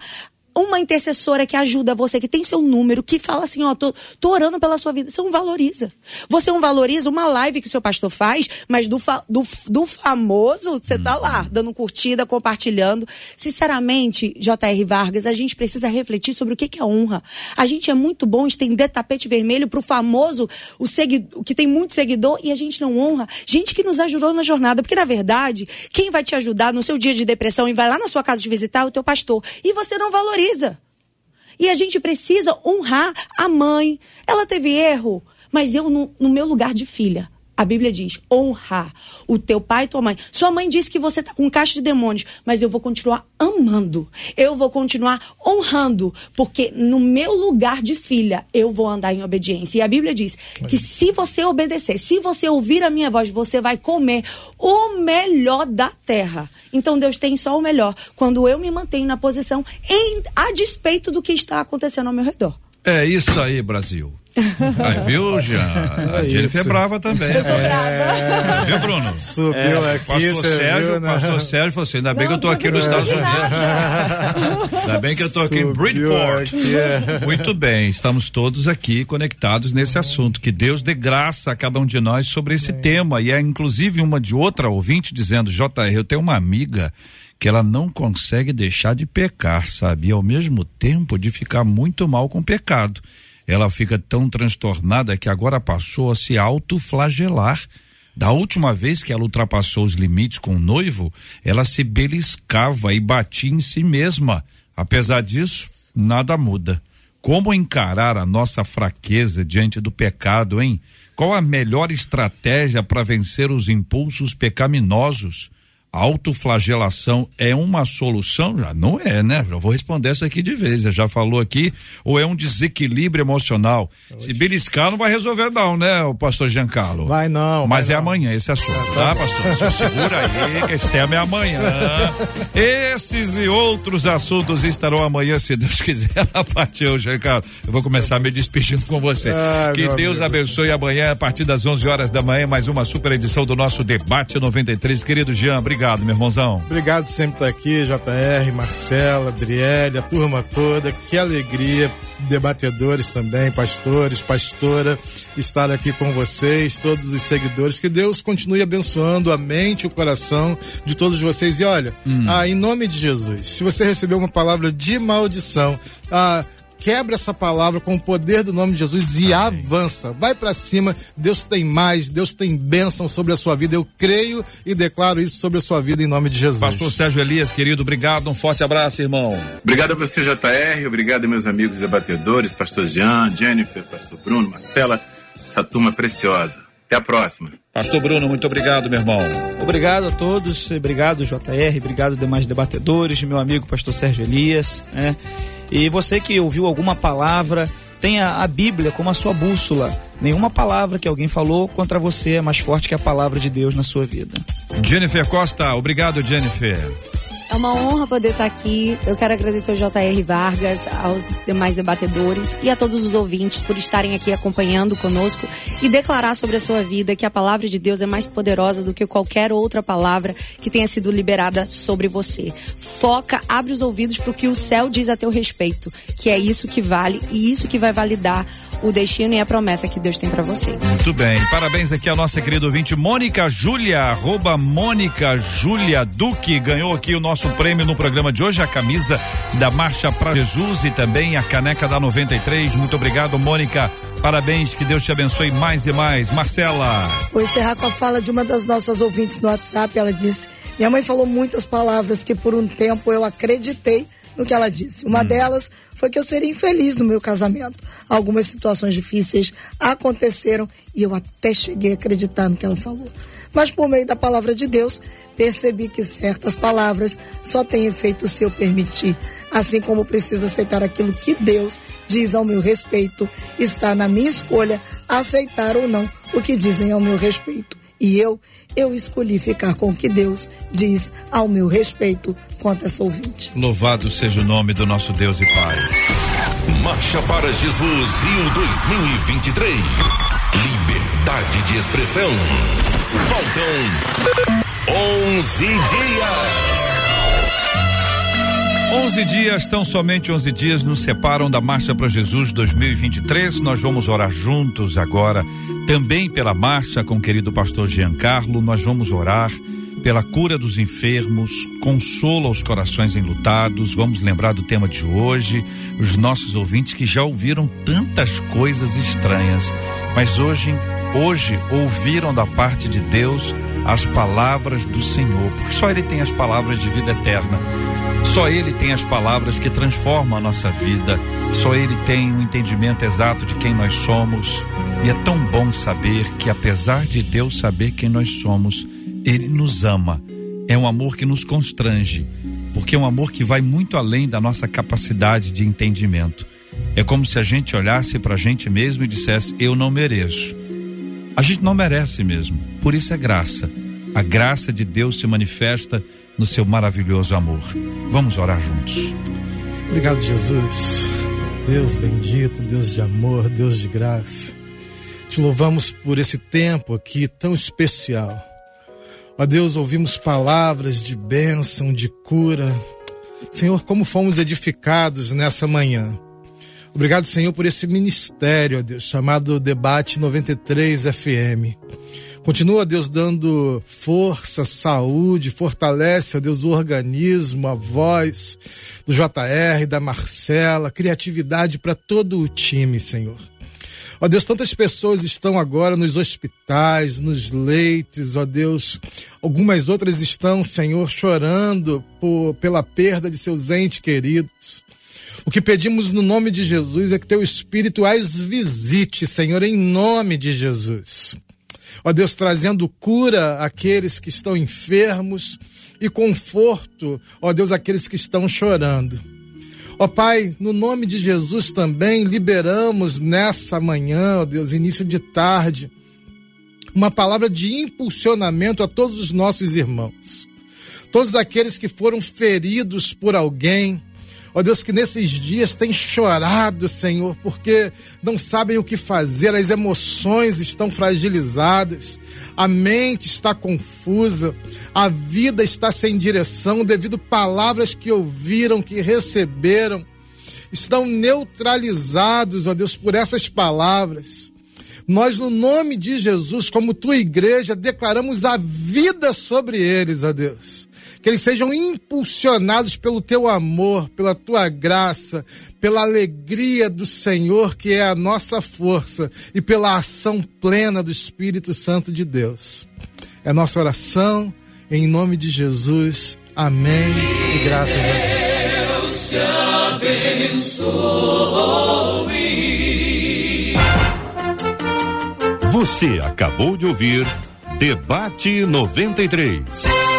Uma intercessora que ajuda você, que tem seu número, que fala assim, ó, tô, tô orando pela sua vida. Você não valoriza. Você não valoriza uma live que o seu pastor faz, mas do, fa, do, do famoso, você tá lá, dando curtida, compartilhando. Sinceramente, J.R. Vargas, a gente precisa refletir sobre o que, que é honra. A gente é muito bom estender tapete vermelho pro famoso, o seguidor, que tem muito seguidor, e a gente não honra gente que nos ajudou na jornada. Porque, na verdade, quem vai te ajudar no seu dia de depressão e vai lá na sua casa te visitar é o teu pastor. E você não valoriza precisa. E a gente precisa honrar a mãe. Ela teve erro, mas eu, no, no meu lugar de filha, a Bíblia diz: honrar o teu pai e tua mãe. Sua mãe disse que você está com caixa de demônios, mas eu vou continuar amando. Eu vou continuar honrando, porque no meu lugar de filha eu vou andar em obediência. E a Bíblia diz que se você obedecer, se você ouvir a minha voz, você vai comer o melhor da terra. Então Deus tem só o melhor quando eu me mantenho na posição em, a despeito do que está acontecendo ao meu redor. É isso aí, Brasil. Aí, viu, Jean? A é Jennifer é brava também. Eu sou é... Viu, Bruno? Subiu é, aqui, pastor Sérgio, viu, né? pastor Sérgio falou assim, ainda bem não, que eu tô aqui nos Estados Unidos. ainda bem que eu tô aqui em Bridgeport. Aqui, é. Muito bem, estamos todos aqui conectados nesse assunto. Que Deus dê graça a cada um de nós sobre esse é. tema. E é inclusive uma de outra ouvinte dizendo, JR, eu tenho uma amiga que ela não consegue deixar de pecar, sabe? E ao mesmo tempo de ficar muito mal com o pecado ela fica tão transtornada que agora passou a se autoflagelar. Da última vez que ela ultrapassou os limites com o noivo, ela se beliscava e batia em si mesma. Apesar disso, nada muda. Como encarar a nossa fraqueza diante do pecado, hein? Qual a melhor estratégia para vencer os impulsos pecaminosos? Autoflagelação é uma solução? Já não é, né? Já vou responder essa aqui de vez. Já falou aqui, ou é um desequilíbrio emocional? Se beliscar não vai resolver não, né, o pastor Giancarlo? Vai não. Mas vai é não. amanhã esse assunto, tá, pastor? Só segura aí que esse tema é amanhã. *laughs* Esses e outros assuntos estarão amanhã, se Deus quiser, a partir hoje, Giancarlo. Eu vou começar me despedindo com você. Ai, que Deus amigo. abençoe amanhã, a partir das 11 horas da manhã, mais uma super edição do nosso Debate 93. Querido Jean, obrigado obrigado, meu irmãozão. Obrigado sempre estar aqui, JR, Marcela, Adriele, a turma toda. Que alegria, debatedores também, pastores, pastora, estar aqui com vocês, todos os seguidores. Que Deus continue abençoando a mente e o coração de todos vocês. E olha, hum. ah, em nome de Jesus, se você recebeu uma palavra de maldição, ah, quebra essa palavra com o poder do nome de Jesus e Amém. avança. Vai para cima. Deus tem mais, Deus tem bênção sobre a sua vida. Eu creio e declaro isso sobre a sua vida em nome de Jesus. Pastor Sérgio Elias, querido, obrigado. Um forte abraço, irmão. Obrigado a você, JR. Obrigado, meus amigos debatedores, pastor Jean, Jennifer, pastor Bruno, Marcela, essa turma preciosa. Até a próxima. Pastor Bruno, muito obrigado, meu irmão. Obrigado a todos, obrigado JR, obrigado demais debatedores, meu amigo pastor Sérgio Elias, né? E você que ouviu alguma palavra, tenha a Bíblia como a sua bússola. Nenhuma palavra que alguém falou contra você é mais forte que a palavra de Deus na sua vida. Jennifer Costa, obrigado, Jennifer. É uma honra poder estar aqui. Eu quero agradecer ao JR Vargas, aos demais debatedores e a todos os ouvintes por estarem aqui acompanhando conosco e declarar sobre a sua vida que a palavra de Deus é mais poderosa do que qualquer outra palavra que tenha sido liberada sobre você. Foca, abre os ouvidos para o que o céu diz a teu respeito, que é isso que vale e isso que vai validar o destino e a promessa que Deus tem para você. Muito bem. Parabéns aqui à nossa querida ouvinte Mônica Júlia, arroba Mônica Júlia Duque, ganhou aqui o nosso prêmio no programa de hoje, a camisa da Marcha para Jesus e também a caneca da 93. Muito obrigado, Mônica. Parabéns, que Deus te abençoe mais e mais. Marcela. Vou encerrar com a fala de uma das nossas ouvintes no WhatsApp. Ela disse: Minha mãe falou muitas palavras que por um tempo eu acreditei no que ela disse. Uma hum. delas foi que eu seria infeliz no meu casamento. Algumas situações difíceis aconteceram e eu até cheguei a acreditar no que ela falou. Mas por meio da palavra de Deus, percebi que certas palavras só têm efeito se eu permitir. Assim como preciso aceitar aquilo que Deus diz ao meu respeito, está na minha escolha aceitar ou não o que dizem ao meu respeito. E eu, eu escolhi ficar com o que Deus diz ao meu respeito quanto essa ouvinte. Louvado seja o nome do nosso Deus e Pai. Marcha para Jesus Rio 2023. Liberdade de expressão. Faltam 11 dias. 11 dias, tão somente 11 dias nos separam da Marcha para Jesus 2023. Nós vamos orar juntos agora também pela marcha com o querido pastor Giancarlo, nós vamos orar pela cura dos enfermos, consolo aos corações enlutados. Vamos lembrar do tema de hoje, os nossos ouvintes que já ouviram tantas coisas estranhas, mas hoje, hoje ouviram da parte de Deus as palavras do Senhor, porque só Ele tem as palavras de vida eterna. Só Ele tem as palavras que transformam a nossa vida. Só Ele tem o um entendimento exato de quem nós somos. E é tão bom saber que, apesar de Deus saber quem nós somos, Ele nos ama. É um amor que nos constrange, porque é um amor que vai muito além da nossa capacidade de entendimento. É como se a gente olhasse para a gente mesmo e dissesse: Eu não mereço. A gente não merece mesmo, por isso é graça. A graça de Deus se manifesta no seu maravilhoso amor. Vamos orar juntos. Obrigado, Jesus. Deus bendito, Deus de amor, Deus de graça. Te louvamos por esse tempo aqui tão especial. Ó Deus, ouvimos palavras de bênção, de cura. Senhor, como fomos edificados nessa manhã. Obrigado, Senhor, por esse ministério, ó Deus, chamado Debate 93 FM. Continua, Deus, dando força, saúde, fortalece, ó Deus, o organismo, a voz do JR, da Marcela, criatividade para todo o time, Senhor. Ó Deus, tantas pessoas estão agora nos hospitais, nos leitos, ó Deus. Algumas outras estão, Senhor, chorando por, pela perda de seus entes queridos. O que pedimos no nome de Jesus é que teu Espírito as visite, Senhor, em nome de Jesus. Ó Deus, trazendo cura àqueles que estão enfermos e conforto, ó Deus, àqueles que estão chorando. Ó Pai, no nome de Jesus também liberamos nessa manhã, ó Deus, início de tarde, uma palavra de impulsionamento a todos os nossos irmãos. Todos aqueles que foram feridos por alguém, Ó Deus, que nesses dias tem chorado, Senhor, porque não sabem o que fazer, as emoções estão fragilizadas, a mente está confusa, a vida está sem direção devido palavras que ouviram, que receberam, estão neutralizados, ó Deus, por essas palavras. Nós, no nome de Jesus, como tua igreja, declaramos a vida sobre eles, ó Deus que eles sejam impulsionados pelo teu amor, pela tua graça, pela alegria do Senhor, que é a nossa força, e pela ação plena do Espírito Santo de Deus. É nossa oração, em nome de Jesus. Amém. E graças a Deus. Você acabou de ouvir Debate 93.